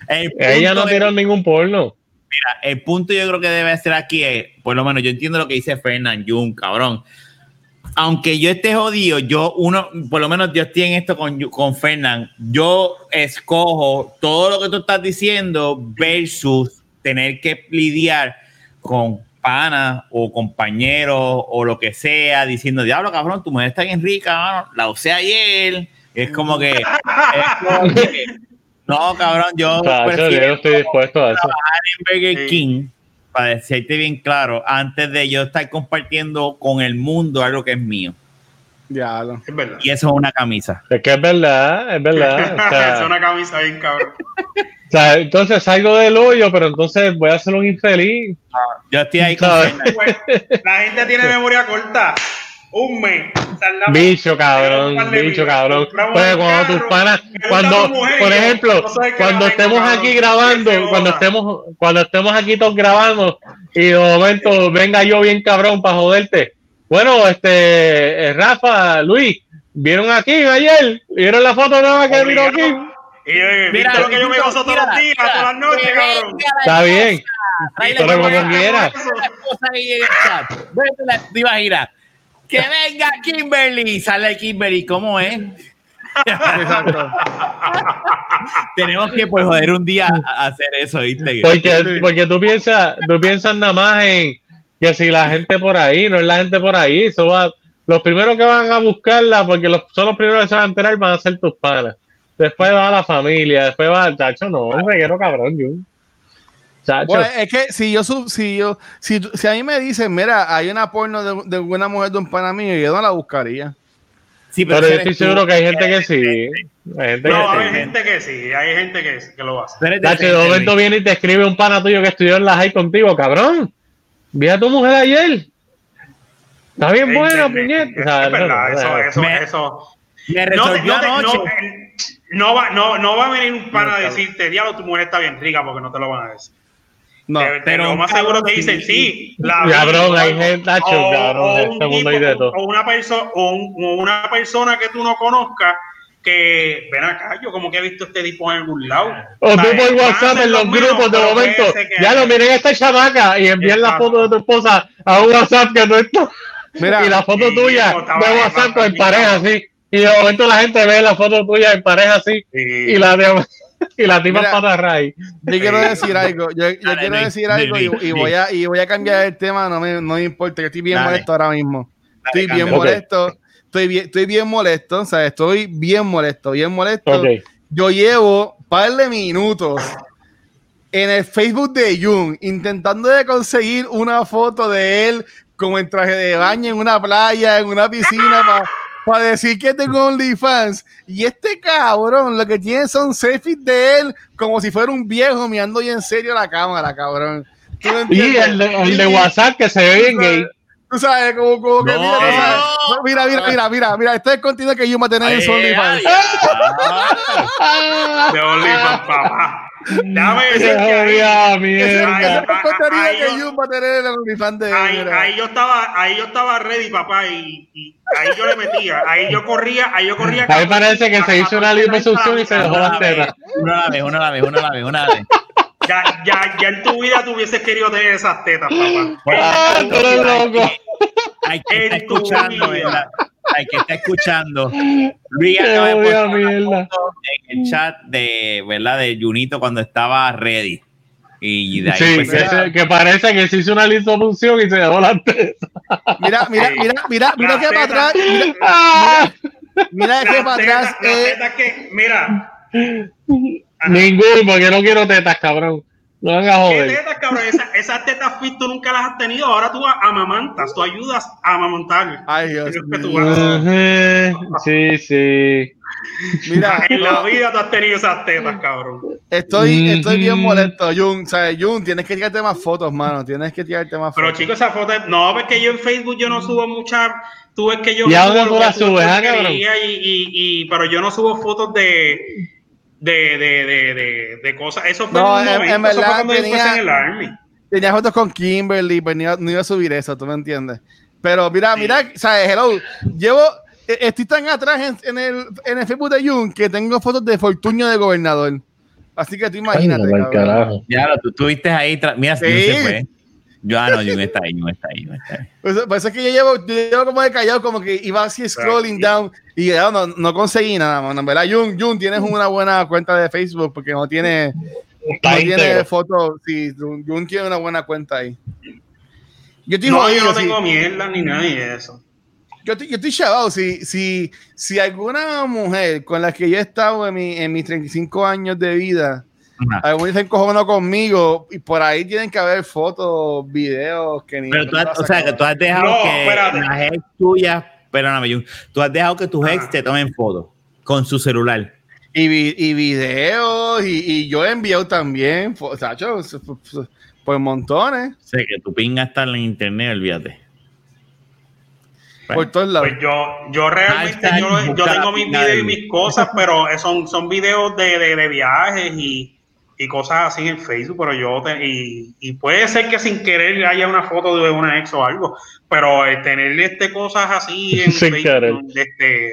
El Ella no tiró ningún porno. Mira, el punto yo creo que debe ser aquí es, por lo menos yo entiendo lo que dice Fernán Jun, cabrón. Aunque yo esté jodido, yo uno, por lo menos yo estoy en esto con, con Fernán, yo escojo todo lo que tú estás diciendo versus tener que lidiar con panas o compañeros o lo que sea, diciendo, diablo, cabrón, tu mujer está bien rica, mano, la usé ayer. Es como que, es como que, no, cabrón, yo yo prefiero no estoy dispuesto a eso. en Burger Sí. King, para decirte bien claro, antes de yo estar compartiendo con el mundo algo que es mío. Diablo. Es verdad. Y eso es una camisa. Es que es verdad, es verdad. O sea, es una camisa bien cabrón. o sea, entonces salgo del hoyo, pero entonces voy a ser un infeliz. Yo estoy ahí con. Pues, la gente tiene memoria corta. Un mes. Bicho, cabrón, bicho, cabrón. Pues el cuando tus panas, cuando, por ejemplo, no cuando estemos aquí grabando, cuando estemos, cuando estemos aquí todos grabando y de momento venga yo bien cabrón para joderte. Bueno, este, eh, Rafa, Luis, ¿vieron aquí ayer? ¿Vieron la foto nueva que vino aquí? Y eh, Mira, ¿viste lo que yo me gozo todos los días, todas las noches, cabrón? Está bien, pero para como acá. quiera. La esposa ahí en el chat. Vete la- te imaginas. Que venga Kimberly, sale Kimberly, ¿cómo es? Exacto. Tenemos que pues joder un día hacer eso, ¿viste? Porque, porque tú piensas, tú piensas nada más en que si la gente por ahí, no es la gente por ahí, eso va, los primeros que van a buscarla, porque los, son los primeros que se van a enterar, van a ser tus padres. Después va la familia, después va el chacho, no, el reguero cabrón, Jun. Bueno, es que si yo, sub- si yo, si, si a mí me dicen, mira, hay una porno de, de una mujer de un pana mío, yo no la buscaría. Sí, pero yo estoy seguro que hay gente que sí. Hay gente No, que hay sí. gente que sí, hay gente que, que lo hace. Chacho, de momento viene y te escribe un pana tuyo que estudió en la high contigo, cabrón. Vi a tu mujer ayer. Está bien buena, puñeta. Eso, eso, Me- eso. Me resolvió anoche. no, eh, no va, no, no va a venir un pana a decirte, diablo, tu mujer está bien rica, porque no te lo van a decir. No. Pero lo más seguro te dicen, sí. La Cabrón, hay gente, cabrón, o en un mundo tipo, hay de todo. O una, persona o, un- o una persona que tú no conozcas que, ven acá, yo como que he visto este tipo en algún lado. O tú por WhatsApp en los grupos de momento, ya lo miren esta chamaca y envían la foto de tu esposa a un WhatsApp que no está. Mira, y la foto sí, tuya estaba de WhatsApp en pareja así. Y de momento la gente ve la foto tuya en pareja así Sí. y la de, y la tipa Mira, para ray. Yo quiero decir algo, yo, yo Dale, quiero decir algo y, voy a, y voy a cambiar el tema, no me, no me importa, que estoy bien Dale. molesto ahora mismo. Estoy bien molesto, estoy bien, estoy bien molesto, o sea, estoy bien molesto, bien molesto. Yo llevo un par de minutos en el Facebook de Jun intentando de conseguir una foto de él como en traje de baño en una playa, en una piscina, para decir que tengo OnlyFans. Y este cabrón lo que tiene son selfies de él como si fuera un viejo mirando y en serio la cámara, cabrón. ¿Tú me Y el el de WhatsApp que se ve bien gay. Tú sabes, como, como que mira, tú sabes. mira, mira, mira, mira, mira, este es el contenido que Yuma tiene en su OnlyFans. De OnlyFans, papá. Dame ese ahí que yo- Yuma tiene en el OnlyFans de Ahí, mira. ahí yo estaba, ahí yo estaba ready, papá, y, y ahí yo le metía, ahí yo corría, ahí yo corría. Ahí parece que se hizo una liposucción y se dejó las tetas. Una la vez, una la vez, una la vez, una la vez. Ya, ya, ya en tu vida tú hubieses querido tener esas tetas, papá. Ah, tú eres loco. Hay que estar escuchando. ¿verdad? Hay que estar escuchando. Luis acaba de poner en el chat de, ¿verdad? De Junito cuando estaba ready. Y de ahí Sí, pues, que, se- que parece que se hizo una liposucción y se dejó las tetas. Mira, mira, mira, mira, mira que para atrás. Mira, Ah, mira que Las para atrás. eh, que, mira, Ninguno, porque no quiero tetas, cabrón. No vengas a ¿qué joder. tetas, cabrón? Esa- esas tetas fit tú nunca las has tenido, ahora tú amamantas, tú ayudas a amamantar. Ay, Dios que tú mío. Sí, sí. Mira, En la vida tú has tenido esas tetas, cabrón. estoy, estoy bien molesto, Jun. ¿Sabes, Jun? Tienes que tirarte más fotos, mano. Tienes que tirarte más Pero fotos. chicos, esa foto, no, porque yo en Facebook yo no subo muchas, tú ves que yo ¿Y a dónde tú lo que las subo subes, ah, y, y, y- pero yo no subo fotos de de, de, de, de, de cosas. Eso fue No, en eso fue verdad cuando tenía- en el Army. Tenía fotos con Kimberly, pero no iba, no iba a subir eso, ¿tú me entiendes? Pero mira, Sí. mira, ¿sabes? Hello. Llevo, eh, estoy tan atrás en, en el, en el Facebook de Jun que tengo fotos de Fortunio de gobernador. Así que tú imagínate. Ay, no. Ya, lo- tú estuviste ahí. Mira, Sí. Se fue. Yo, ah, no, Jun está ahí, Jun está ahí, Jun está ahí. Por eso, por eso es que yo llevo, yo llevo como de callado, como que iba así scrolling down y ya no, no conseguí nada, mano. En verdad, Jun, Jun, tienes una buena cuenta de Facebook porque no tiene, Está no tiene fotos. Sí, Jun, Jun tiene una buena cuenta ahí. Yo estoy No, jodido, yo no tengo mierda ni nada de eso. Yo estoy, yo estoy chavado. Si, si, si alguna mujer con la que yo he estado en, mi, en mis 35 años de vida. Algunos se encojonó conmigo y por ahí tienen que haber fotos, videos que ni. Pero tú has, o sea, que tú has dejado No, que espérate. las ex tuyas, perdóname, Jun, tú has dejado que tus ex Ajá. te tomen fotos con su celular. Y, vi- y videos, y, y yo he enviado también, fo- Sacho, s- f- f- por montones, O sea, que tu pinga está en internet, olvídate. Por todos lados. Pues yo, yo realmente yo, yo tengo mis videos de y mis cosas, pero son, son videos de, de, de viajes y, y cosas así en Facebook, pero yo te- y, y puede ser que sin querer haya una foto de una ex o algo, pero eh, tener este cosas así en Sin querer. Facebook, este,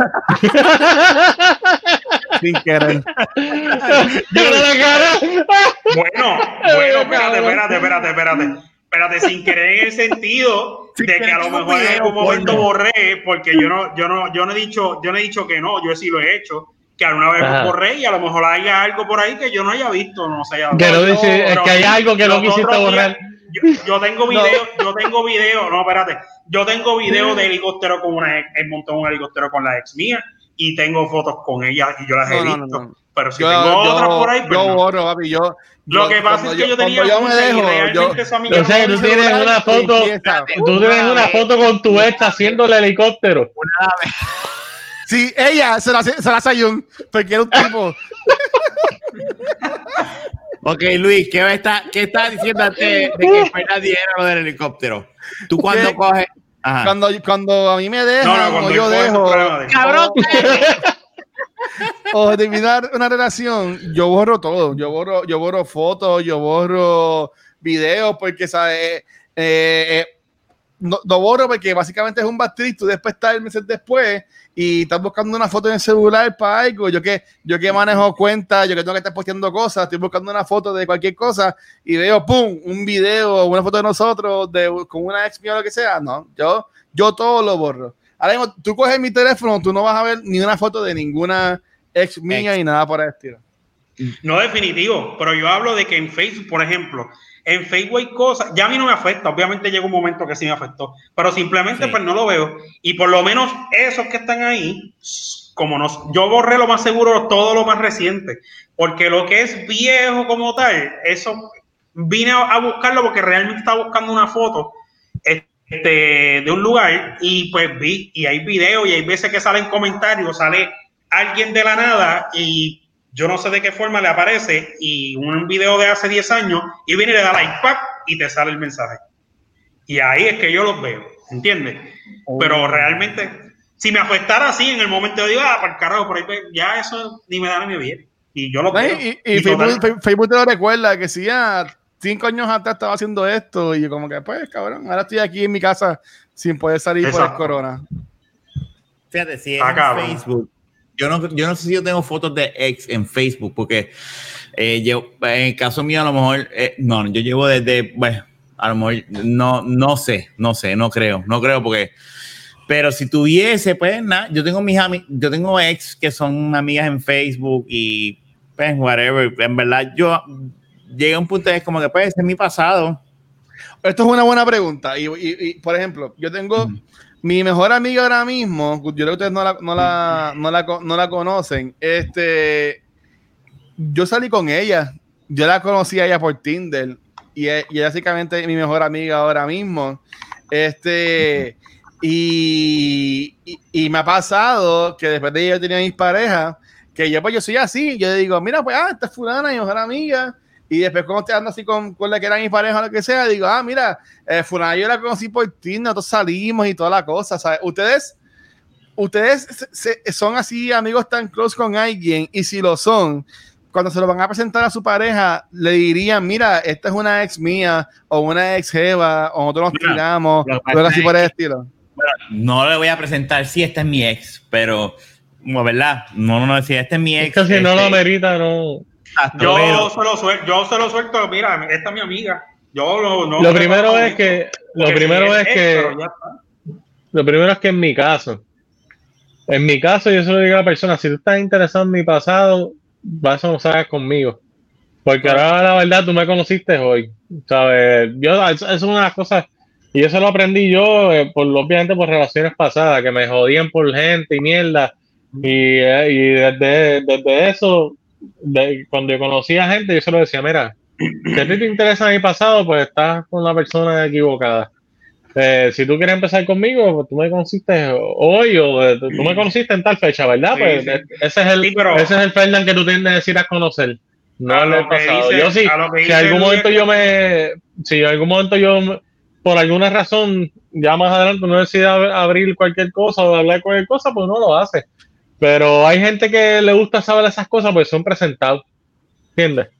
sin querer. Bueno, bueno, espérate, espérate, espérate, espérate. Espérate, sin querer en el sentido Sin de que a lo mejor en algún momento borré, porque yo no, yo no, yo no he dicho, yo no he dicho que no, yo sí lo he hecho, que alguna vez Ajá. lo borré y a lo mejor haya algo por ahí que yo no haya visto, no sé. Que no dice, es que hay algo que no quisiste borrar. Yo, yo tengo video, yo tengo video, no, espérate, yo tengo video de helicóptero con una ex, él montó un helicóptero con la ex mía y tengo fotos con ella y yo las he No, no, visto. no, no. Pero si Yo, tengo yo- otras por ahí, pues yo no. borro, papi, yo. Lo que pasa es que yo, tenía yo me dejo, realmente yo, eso a mí O ya sea, no tú tienes una foto, tú tienes una foto con tu ex haciendo el helicóptero. Sí, ella se la, hace- se la hace a Jun, porque era un tipo. Ok, Luis, ¿qué está, qué está diciendo antes de que Fernández dijera lo del helicóptero? Tú cuando ¿Qué? coges. Ajá. Cuando, cuando a mí me dejan No, no, o cuando yo dejo de- ¡Cabrón! o terminar una relación, yo borro todo. Yo borro, yo borro fotos, yo borro videos, porque sabes, Eh, eh, no, no borro porque básicamente es un trip, tú después estás meses después y estás buscando una foto en el celular para algo. Yo que, yo que manejo cuentas, yo que tengo que estar posteando cosas, estoy buscando una foto de cualquier cosa y veo, pum, un video, una foto de nosotros de, con una ex mía o lo que sea. No, yo, yo todo lo borro. Ahora mismo, tú coges mi teléfono, tú no vas a ver ni una foto de ninguna ex mía Ex. ni nada por el estilo. No definitivo, pero yo hablo de que en Facebook, por ejemplo, en Facebook hay cosas, ya a mí no me afecta, obviamente llega un momento que sí me afectó, pero simplemente Sí. pues no lo veo. Y por lo menos esos que están ahí, como no, yo borré lo más seguro todo lo más reciente, porque lo que es viejo como tal, eso vine a, a buscarlo porque realmente estaba buscando una foto este, de un lugar y pues vi, y hay videos y hay veces que salen comentarios, sale alguien de la nada y yo no sé de qué forma le aparece y un video de hace 10 años y viene y le da like ¡pap! y te sale el mensaje. Y ahí es que yo los veo, ¿entiendes? Pero oh. realmente, si me afectara así en el momento, yo digo, ah, para el carajo, por ahí, pues, ya eso ni me da ni me viene. Y yo lo veo. Y, y, Facebook, te lo recuerda que si ya cinco años atrás estaba haciendo esto y como que, pues, cabrón, ahora estoy aquí en mi casa sin poder salir por el corona. Fíjate, si es en Facebook, yo no, yo no sé si yo tengo fotos de ex en Facebook, porque eh, yo, en el caso mío, a lo mejor, eh, no, yo llevo desde, bueno, a lo mejor, no, no sé, no sé, no creo, no creo, porque, pero si tuviese, pues nada, yo tengo mis amigas, yo tengo ex que son amigas en Facebook y, pues, whatever, en verdad, yo llegué a un punto de es como que, pues, es mi pasado. Esto es una buena pregunta, y, y, por ejemplo, yo tengo. Mi mejor amiga ahora mismo, yo creo que ustedes no la, no la, no la, no la conocen, este, yo salí con ella, yo la conocí a ella por Tinder y, y básicamente mi mejor amiga ahora mismo. Este, y, y, me ha pasado que después de ella yo tenía mis parejas, que yo pues yo soy así, yo digo, mira, pues, ah, esta es fulana, mi mejor amiga, y después cuando estoy andando así con, con la que era mi pareja o lo que sea, digo, ah, mira, eh, fulana yo la conocí por Tinder, nosotros salimos y toda la cosa, ¿sabes? Ustedes ustedes son así amigos tan close con alguien y si lo son, cuando se lo van a presentar a su pareja, le dirían, mira, esta es una ex mía, o una ex jeva, o nosotros nos tiramos, o algo así por el estilo. no le voy a presentar si esta es mi ex, pero, ¿verdad? No, no, no, si esta es mi ex. Es que si no lo este, amerita, no. Yo, se lo suelto, yo se lo suelto, mira, esta es mi amiga. Yo lo, no lo primero es que, lo primero es que, lo primero es que en mi caso, en mi caso, yo se lo digo a la persona, si tú estás interesado en mi pasado, vas a no conmigo. Porque ahora la verdad tú me conociste hoy. ¿Sabes? Yo, eso, es una de las cosas. Y eso lo aprendí yo, eh, por, obviamente por relaciones pasadas, que me jodían por gente y mierda. Y, eh, y desde, desde eso, cuando yo conocía gente, yo se lo decía, mira, si a ti te interesa mi pasado, pues estás con la persona equivocada. Eh, si tú quieres empezar conmigo, pues tú me conociste hoy o eh, tú me conociste en tal fecha, ¿verdad? pues ese es el ese es el Fernand que tú tienes que decir a conocer. No el pasado. yo sí, si algún momento yo me, si en algún momento yo por alguna razón ya más adelante no decida abrir cualquier cosa o hablar cualquier cosa, pues no lo hace. Pero hay gente que le gusta saber esas cosas, pues son presentados. ¿Entiendes?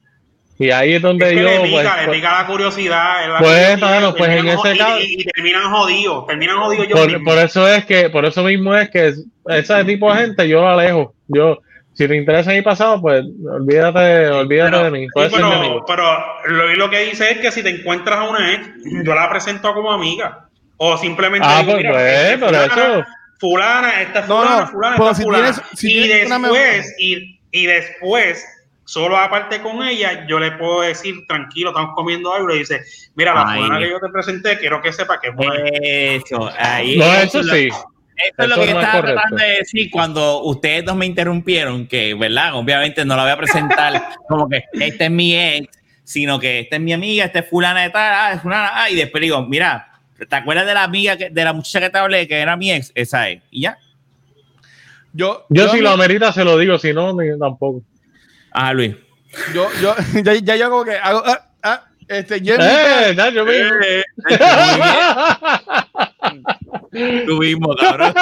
Y ahí es donde yo. Le pica, pues, le pica la curiosidad. La pues, bueno, pues en ese caso. Y, terminan jodidos, terminan jodidos yo. Por, por, eso es que, por eso mismo es que ese tipo de gente yo alejo. Yo, si te interesa mi pasado, pues olvídate, olvídate de mí. pero, pero lo, lo, que dice es que si te encuentras a una ex, yo la presento como amiga. O simplemente. Ah, pues, pues, por eso. Fulana, esta fulana, fulana, esta fulana. y, después, y, y después solo aparte con ella, yo le puedo decir, tranquilo, estamos comiendo algo, y dice, mira, la forma que yo te presenté, quiero que sepa que es buena. Eso, ahí. No, eso, sí. Esto es lo que estaba tratando de decir cuando ustedes dos me interrumpieron, que, ¿verdad? Obviamente no la voy a presentar como que esta es mi ex, sino que esta es mi amiga, esta es fulana de tal, ah, es fulana, ah, y después digo, mira, ¿te acuerdas de la amiga, que, de la muchacha que te hablé, que era mi ex? Esa es, y ya. Yo, yo, si lo amerita se lo digo, si no, tampoco. Ah, Luis. Yo, yo, ya, ya yo como que hago, ah, ah, este, yo eh, no, yo mismo. Eh, Tú mismo, cabrón.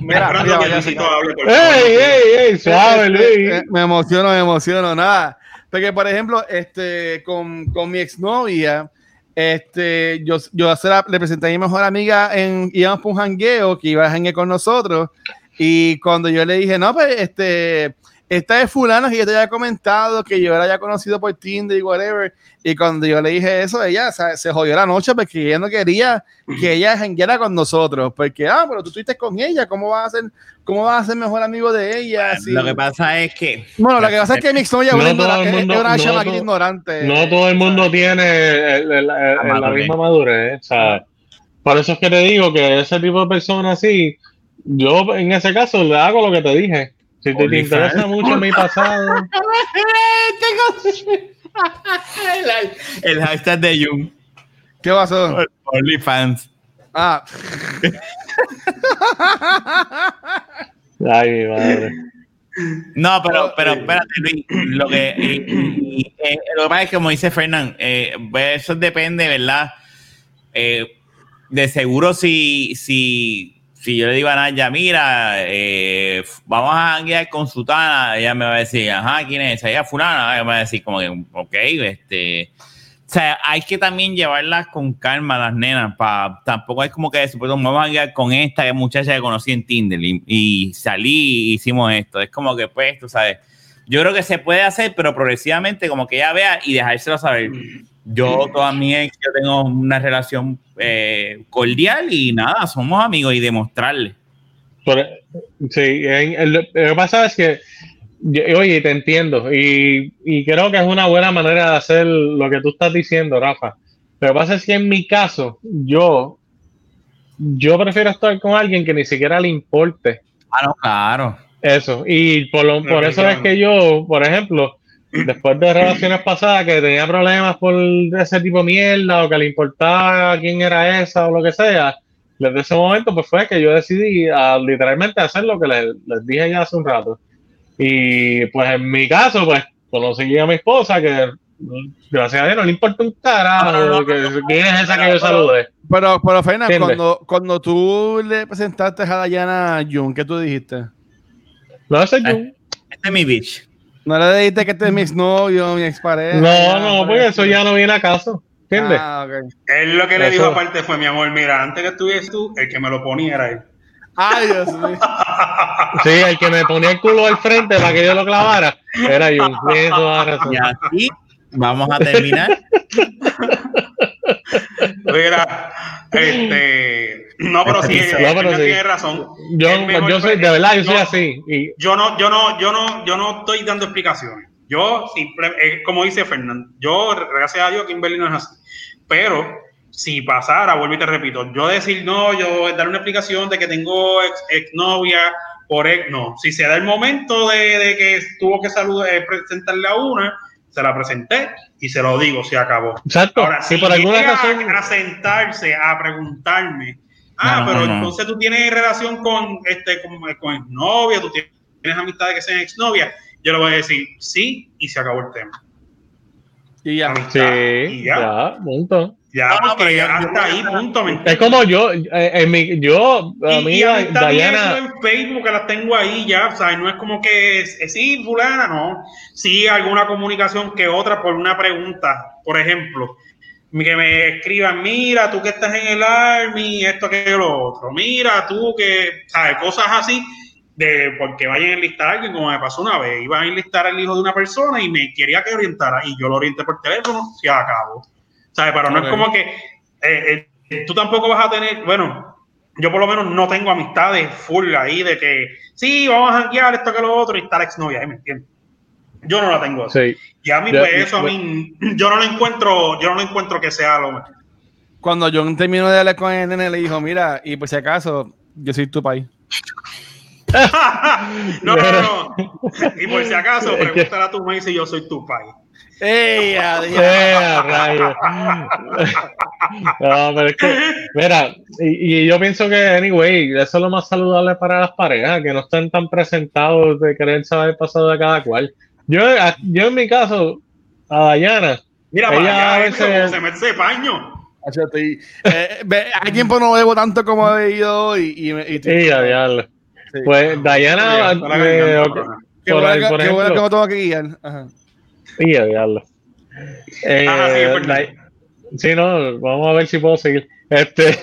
Mira, mira, mira ey, ey, ey, suave, Luis. Eh, me emociono, me emociono, nada. Porque, por ejemplo, este, con, con mi exnovia, este, yo, yo le presenté a mi mejor amiga en, íbamos por un jangueo, que iba a janguear con nosotros, y cuando yo le dije, no, pues, este, esta es fulano que yo te había comentado, que yo la había conocido por Tinder y whatever. Y cuando yo le dije eso, ella se, jodió la noche porque ella no quería que ella jangueara con nosotros. Porque, ah, pero tú estuviste con ella, ¿cómo vas a ser, cómo vas a ser mejor amigo de ella? Lo que pasa es que. Bueno, lo que pasa es que mi exnovia no es una no, ignorante. No todo el mundo tiene la misma madurez. O sea, por eso es que te digo que ese tipo de personas así, yo en ese caso le hago lo que te dije si te, interesa mucho mi pasado. el, hashtag de Jung. ¿Qué pasó? OnlyFans. Ah. Ay, mi madre. No, pero, pero espérate, Lo que, eh, lo que pasa es que, como dice Fernán, eh, pues, eso depende, ¿verdad? eh, de seguro si, si, si yo le digo a Naya, mira, eh, vamos a guiar con Sutana, ella me va a decir, ajá, ¿quién es? Ella fulana, ella me va a decir como que, ok, este... O sea, hay que también llevarlas con calma las nenas, para tampoco es como que eso, pues vamos a guiar con esta muchacha que conocí en Tinder y, y salí y hicimos esto. Es como que, pues, tú sabes, yo creo que se puede hacer, pero progresivamente, como que ella vea y dejárselo saber. Yo, toda mi ex, yo tengo una relación eh, cordial y nada, somos amigos y demostrarle. sí, lo que pasa es que, oye, te entiendo y, y, creo que es una buena manera de hacer lo que tú estás diciendo, Rafa. Lo que pasa es que en mi caso, yo, yo prefiero estar con alguien que ni siquiera le importe. Ah, no, claro. Eso, y por, lo, por eso es que yo, por ejemplo, después de relaciones pasadas que tenía problemas por ese tipo de mierda o que le importaba quién era esa o lo que sea, desde ese momento pues fue que yo decidí a, literalmente hacer lo que les, dije ya hace un rato. Y pues en mi caso, pues conocí a mi esposa que gracias a Dios no le importa un carajo quién es esa que yo saludé. Pero, pero Fena, cuando, cuando tú le presentaste a Dayana Jun, ¿qué tú dijiste? No, ese es Jun. Eh, este es mi bitch. No le dijiste que este es mi exnovio, mi expareja. No, no, porque eso ya no viene a caso. ¿Entiendes? Ah, Él lo que le dijo aparte fue, mi amor, mira, antes que estuvieras tú, el que me lo ponía era él. Ay, Dios mío. Sí, el que me ponía el culo al frente para que yo lo clavara era yo. Y así vamos a terminar. Mira, este, no, pero sí, no, pero tiene razón. Yo, yo soy, de verdad, yo soy así. Y... Yo no, yo no, yo no, yo no estoy dando explicaciones. Yo, eh, como dice Fernando, yo, gracias a Dios, Kimberly no es así. Pero si pasara, vuelvo y te repito, yo decir no, yo dar una explicación de que tengo ex, novia por ex, no. Si se da el momento de, de que tuvo que saludar, eh, presentarle a una, se la presenté y se lo digo, se acabó. Exacto. Ahora, si por alguna razón. A, sentarse, a preguntarme, ah, pero entonces tú tienes relación con, este, con, con novia, tú tienes amistades que sean exnovia, yo le voy a decir sí y se acabó el tema. Y ya. Sí, y ya. ya, punto. Ya, no, porque ya hasta ahí, punto. Es como yo, eh, en mi, yo, amiga, y, Diana. en Facebook, que las tengo ahí ya, o sea, no es como que, es, sí, fulana, no. Sí, alguna comunicación que otra por una pregunta, por ejemplo, que me escriban, mira, tú que estás en el Army, esto, que lo otro, mira, tú que, ¿sabes? Cosas así, de porque vayan a enlistar a alguien, como me pasó una vez, iban a enlistar al hijo de una persona y me quería que orientara, y yo lo orienté por teléfono, se acabó. ¿Sabes? Pero no es como que eh, eh, tú tampoco vas a tener, bueno, yo por lo menos no tengo amistades full ahí de que sí, vamos a janguear esto que lo otro y estar exnovia, ¿me entiendes? Yo no la tengo Sí. Y a mí, pues, eso a mí, yo no lo encuentro, yo no lo encuentro que sea lo mejor. Cuando John terminó de hablar con el nene, le dijo, mira, y por si acaso, yo soy tu país. no, no, no, Y por si acaso, pregúntale a tu maíz si yo soy tu país. ¡Ey, ¡Eh, rayo! no, pero es que, mira, y, y, yo pienso que, anyway, eso es lo más saludable para las parejas, que no estén tan presentados de querer saber el pasado de cada cual. Yo, yo en mi caso, a Dayana, mira, ella a veces... se mete ese paño. Eh, hay tiempo no bebo tanto como he bebido y, y, y, sí, a diablo. Sí. Pues Dayana, qué bueno que, que no tengo que guiar. Ajá. Y a diablo. Eh, ah, sí, sí, no, vamos a ver si puedo seguir. Este.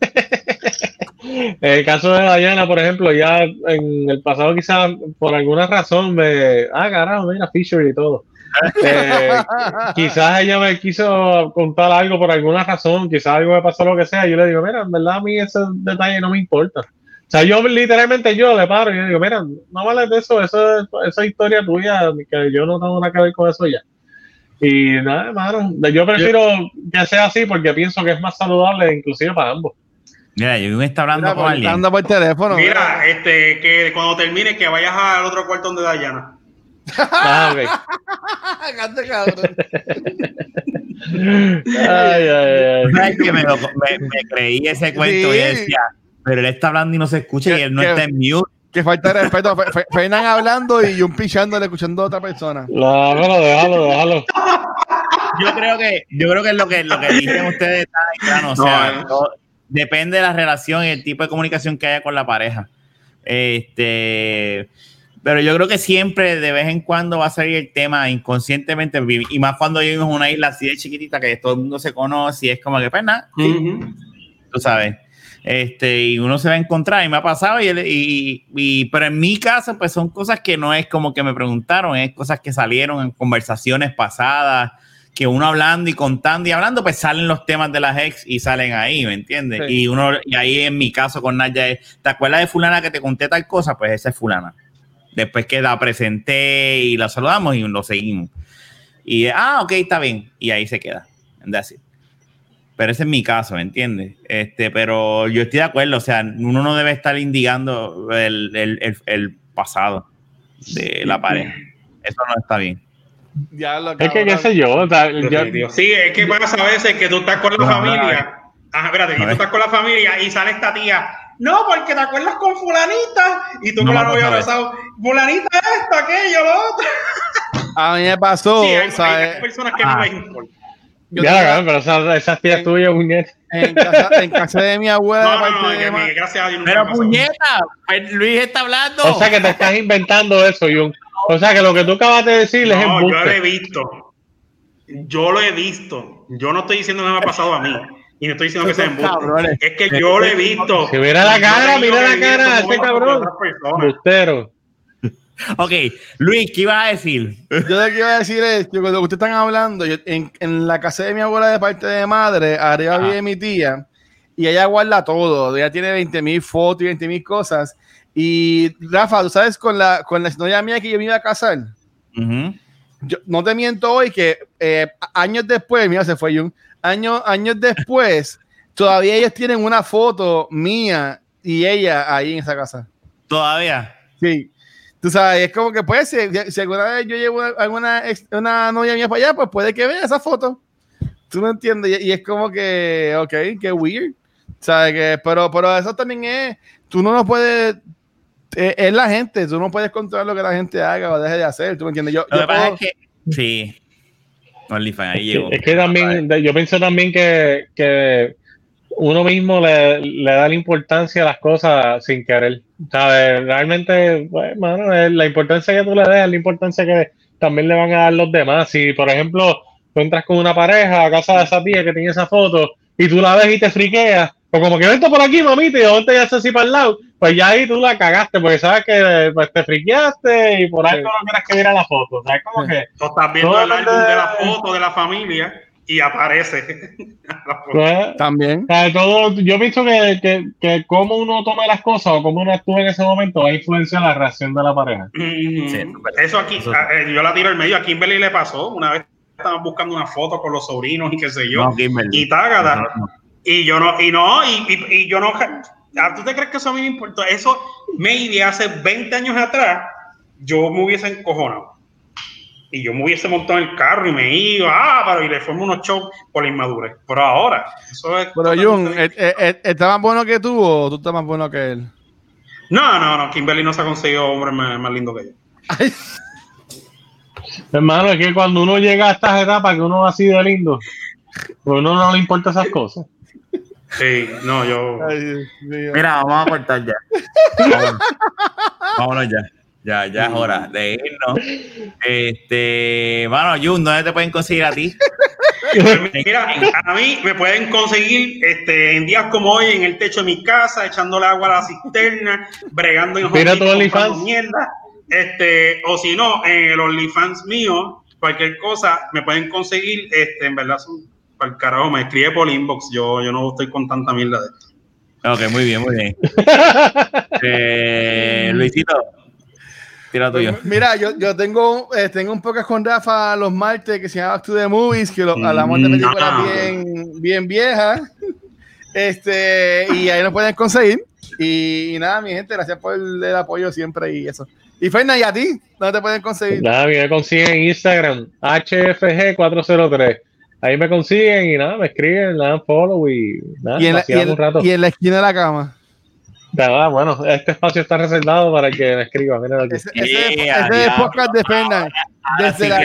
el caso de Diana, por ejemplo, ya en el pasado quizás por alguna razón me... Ah, carajo, mira, Fisher y todo. Eh, quizás ella me quiso contar algo por alguna razón, quizás algo me pasó, lo que sea. Yo le digo, mira, en verdad a mí ese detalle no me importa. O sea, yo literalmente yo le paro y yo digo, mira, no vale de eso, eso esa historia tuya, que yo no tengo nada que ver con eso ya. Y nada, hermano, yo prefiero que sea así porque pienso que es más saludable inclusive para ambos. Mira, yo está hablando con alguien. Anda por teléfono. Mira, este, que cuando termine que vayas al otro cuarto donde Dayana. Ah, ok. ay, ay, ay. que me, me, creí ese cuento y decía, pero él está hablando y no se escucha y él no está en mute. Que falta de respeto. Fernan hablando y un pichándole escuchando a otra persona. No, no, déjalo, déjalo. yo creo que yo creo que lo que lo que dicen ustedes está claro, o sea, depende de la relación y el tipo de comunicación que haya con la pareja. Este, pero yo creo que siempre de vez en cuando va a salir el tema inconscientemente y más cuando vivimos en una isla así de chiquitita que todo el mundo se conoce y es como que pues nada, tú sabes. Este, y uno se va a encontrar y me ha pasado y, y, pero en mi caso pues son cosas que no es como que me preguntaron, es cosas que salieron en conversaciones pasadas, que uno hablando y contando y hablando, pues salen los temas de las ex y salen ahí, ¿me entiendes? Y uno, y ahí en mi caso con Naya es, ¿te acuerdas de fulana que te conté tal cosa? Pues esa es fulana. Después que la presenté y la saludamos y lo seguimos. Y, ah, ok, está bien. Y ahí se queda. Así. Pero ese es mi caso, ¿me entiendes? Este, pero yo estoy de acuerdo, o sea, uno no debe estar indicando el, el, el, pasado de la pareja. Eso no está bien. Ya lo es que qué sé yo, Sí, es que pasa a veces que tú estás con la familia. Ajá, espérate, y tú estás con la familia y sale esta tía. No, porque te acuerdas con fulanita y tú no, con la novia abrazado. Fulanita esto, aquello, lo otro. A mí me pasó, sí, hay, hay personas que no les importa ya, pero esa, esa tía tuya, puñeta. En casa, en casa de mi abuela. No, no, no, mi, gracias a Dios. Pero puñeta, pues, Luis está hablando. O sea que te estás inventando eso, Jun. O sea que lo que tú acabas de decir es embuste. yo lo he visto. Yo lo he visto. Yo no estoy diciendo que me ha pasado a mí. Y no estoy diciendo que sea embuste. Es que yo lo he visto. Si mira la cara, mira la cara, ese cabrón. Bustero. Ok, Luis, ¿qué ibas a decir? Yo lo que iba a decir es que cuando ustedes están hablando, en, en, la casa de mi abuela de parte de madre, arriba vive mi tía, y ella guarda todo. Ella tiene 20 mil fotos y 20 mil cosas. Y Rafa, ¿tú sabes con la, con la novia mía que yo me iba a casar? yo, no te miento hoy que eh, años después, mira, se fue Jun, años, años después, todavía ellos tienen una foto mía y ella ahí en esa casa. ¿Todavía? Sí. Tú sabes, es como que pues, si, alguna vez yo llevo alguna una novia mía para allá, pues puede que vea esa foto. Tú no entiendes. Y, es como que, ok, qué weird. ¿Sabes? Que, pero, pero eso también es, tú no lo puedes, eh, es, la gente, tú no puedes controlar lo que la gente haga o deje de hacer. ¿Tú me entiendes? Yo, yo puedo, que, sí. ahí llegó. Es que también, yo pienso también que, que uno mismo le, le, da la importancia a las cosas sin querer. ¿Sabes? Realmente, bueno, la importancia que tú le des es la importancia que también le van a dar los demás. Si, por ejemplo, tú entras con una pareja a casa de esa tía que tiene esa foto y tú la ves y te friqueas, o como que vente por aquí, mamita, y yo te ya así para el lado, pues ya ahí tú la cagaste, porque sabes que pues, te friqueaste y por ahí no quieres que viera la foto. ¿Sabes? Como que. Tú estás viendo el álbum de la foto de la familia y aparece. Pues, también. todo, yo he visto que, que, que cómo uno toma las cosas o cómo uno actúa en ese momento va a influenciar la reacción de la pareja. eso aquí, eh, yo la tiro al medio. A Kimberly le pasó. Una vez estaban buscando una foto con los sobrinos y qué sé yo. y tágada. Y yo no, y no, y, y, yo no. ¿Tú te crees que eso a mí me importa? Eso, maybe hace 20 años atrás, yo me hubiese encojonado y yo me hubiese montado en el carro y me iba, ah, pero y le formo unos shows por la inmadurez. Pero ahora, eso es. Pero Jun, ¿e-, e-, e-, ¿está más bueno que tú o tú estás más bueno que él? No, no, no, Kimberly no se ha conseguido hombre más, lindo que yo. Hermano, es que cuando uno llega a estas etapas que uno ha sido lindo, pues uno no le importa esas cosas. Sí, no, yo. Mira, vamos a cortar ya. Vámonos ya. Ya, ya es hora de irnos. Este, bueno, Jun, ¿dónde te pueden conseguir a ti? Mira, a mí me pueden conseguir este, en días como hoy en el techo de mi casa, echándole agua a la cisterna, bregando en Mira tu OnlyFans. mierda. Este, o si no, en el OnlyFans mío, cualquier cosa, me pueden conseguir, este, en verdad, son, para el carajo, me escribe por inbox, yo, yo no estoy con tanta mierda de esto. Ok, muy bien, muy bien. eh, Luisito, pues, mira, yo, yo tengo, eh, tengo un poco con Rafa los martes que se llama Back to the Movies, que lo, hablamos de películas mm, bien, bien viejas. Este, y ahí nos pueden conseguir. Y, nada, mi gente, gracias por el, apoyo siempre y eso. Y Fernández, ¿y a ti? ¿Dónde te pueden conseguir? Nada, me consiguen en Instagram, HFG403. Ahí me consiguen y nada, me escriben, le dan follow y nada, y en, la, y, en la esquina de la cama. Bueno, este espacio está reservado para que me escriba. Mira aquí. Ese, ese, ese es el podcast de Fernan. Desde la,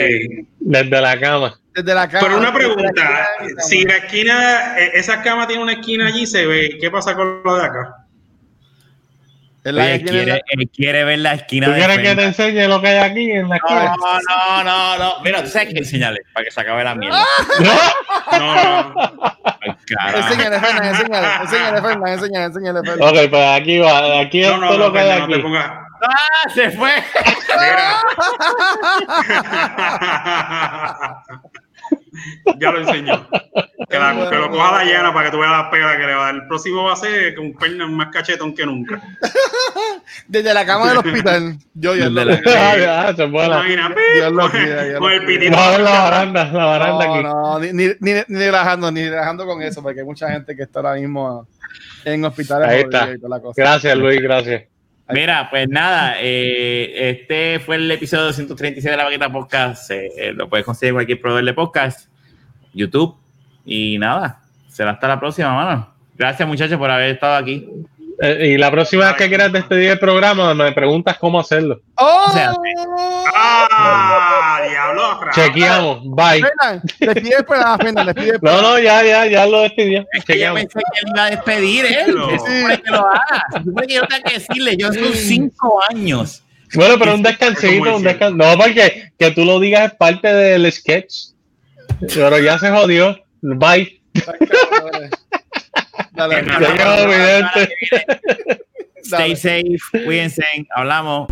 desde la cama. desde la cama. Pero una la pregunta, si la esquina, eh, esa cama tiene una esquina allí, se ve, ¿qué pasa con lo de acá? Oye, tiene quiere, él quiere ver la esquina ¿Tú de quieres que te enseñe lo que hay aquí en la esquina? No, no, no, no. Mira, tú sabes que enseñale para que se acabe la mierda. No, no. Ay, carajo. Enséñale, Fernan, enséñale, enséñale, Fernan, enséñale, enséñale, Fernan. Ok, pues aquí va, aquí es No, todo no, lo que hay te aquí. pongas. ¡Ah! Se fue. Mira. ya lo enseñó. Que, la- que lo coja Dayana para que tú veas las pegas que le va a dar. El próximo va a ser con pernas más cachetón que nunca. Desde la cama del hospital. Yo, yo, Desde lo- la- con, el pitito. Vamos a ver la baranda, la baranda No, aquí. no, ni, ni, ni, relajando, ni relajando con eso, porque hay mucha gente que está ahora mismo en hospitales. Ahí está. y toda la cosa. Gracias, Luis, gracias. Mira, pues nada, eh, este fue el episodio 236 de la Vaqueta Podcast. Eh, eh, lo puedes conseguir en cualquier proveedor de podcast, YouTube. Y nada, será hasta la próxima, mano. Gracias, muchachos, por haber estado aquí. Eh, y la próxima vez que quieras despedir el programa, me preguntas cómo hacerlo. ¡Oh! O sea, ¡Ah! ¡Diablo! Chequeamos, bye. Despide el programa, Fernan, despide No, no, ya, ya, ya lo despidió. Es que yo pensé que él iba a despedir, supone que lo haga. Se supone que yo tengo que decirle, yo son cinco años. Bueno, pero un descansito, un descanso. No, porque que tú lo digas es parte del sketch. Pero ya se jodió. Bye. Dale, dale. Stay safe, cuídense, hablamos.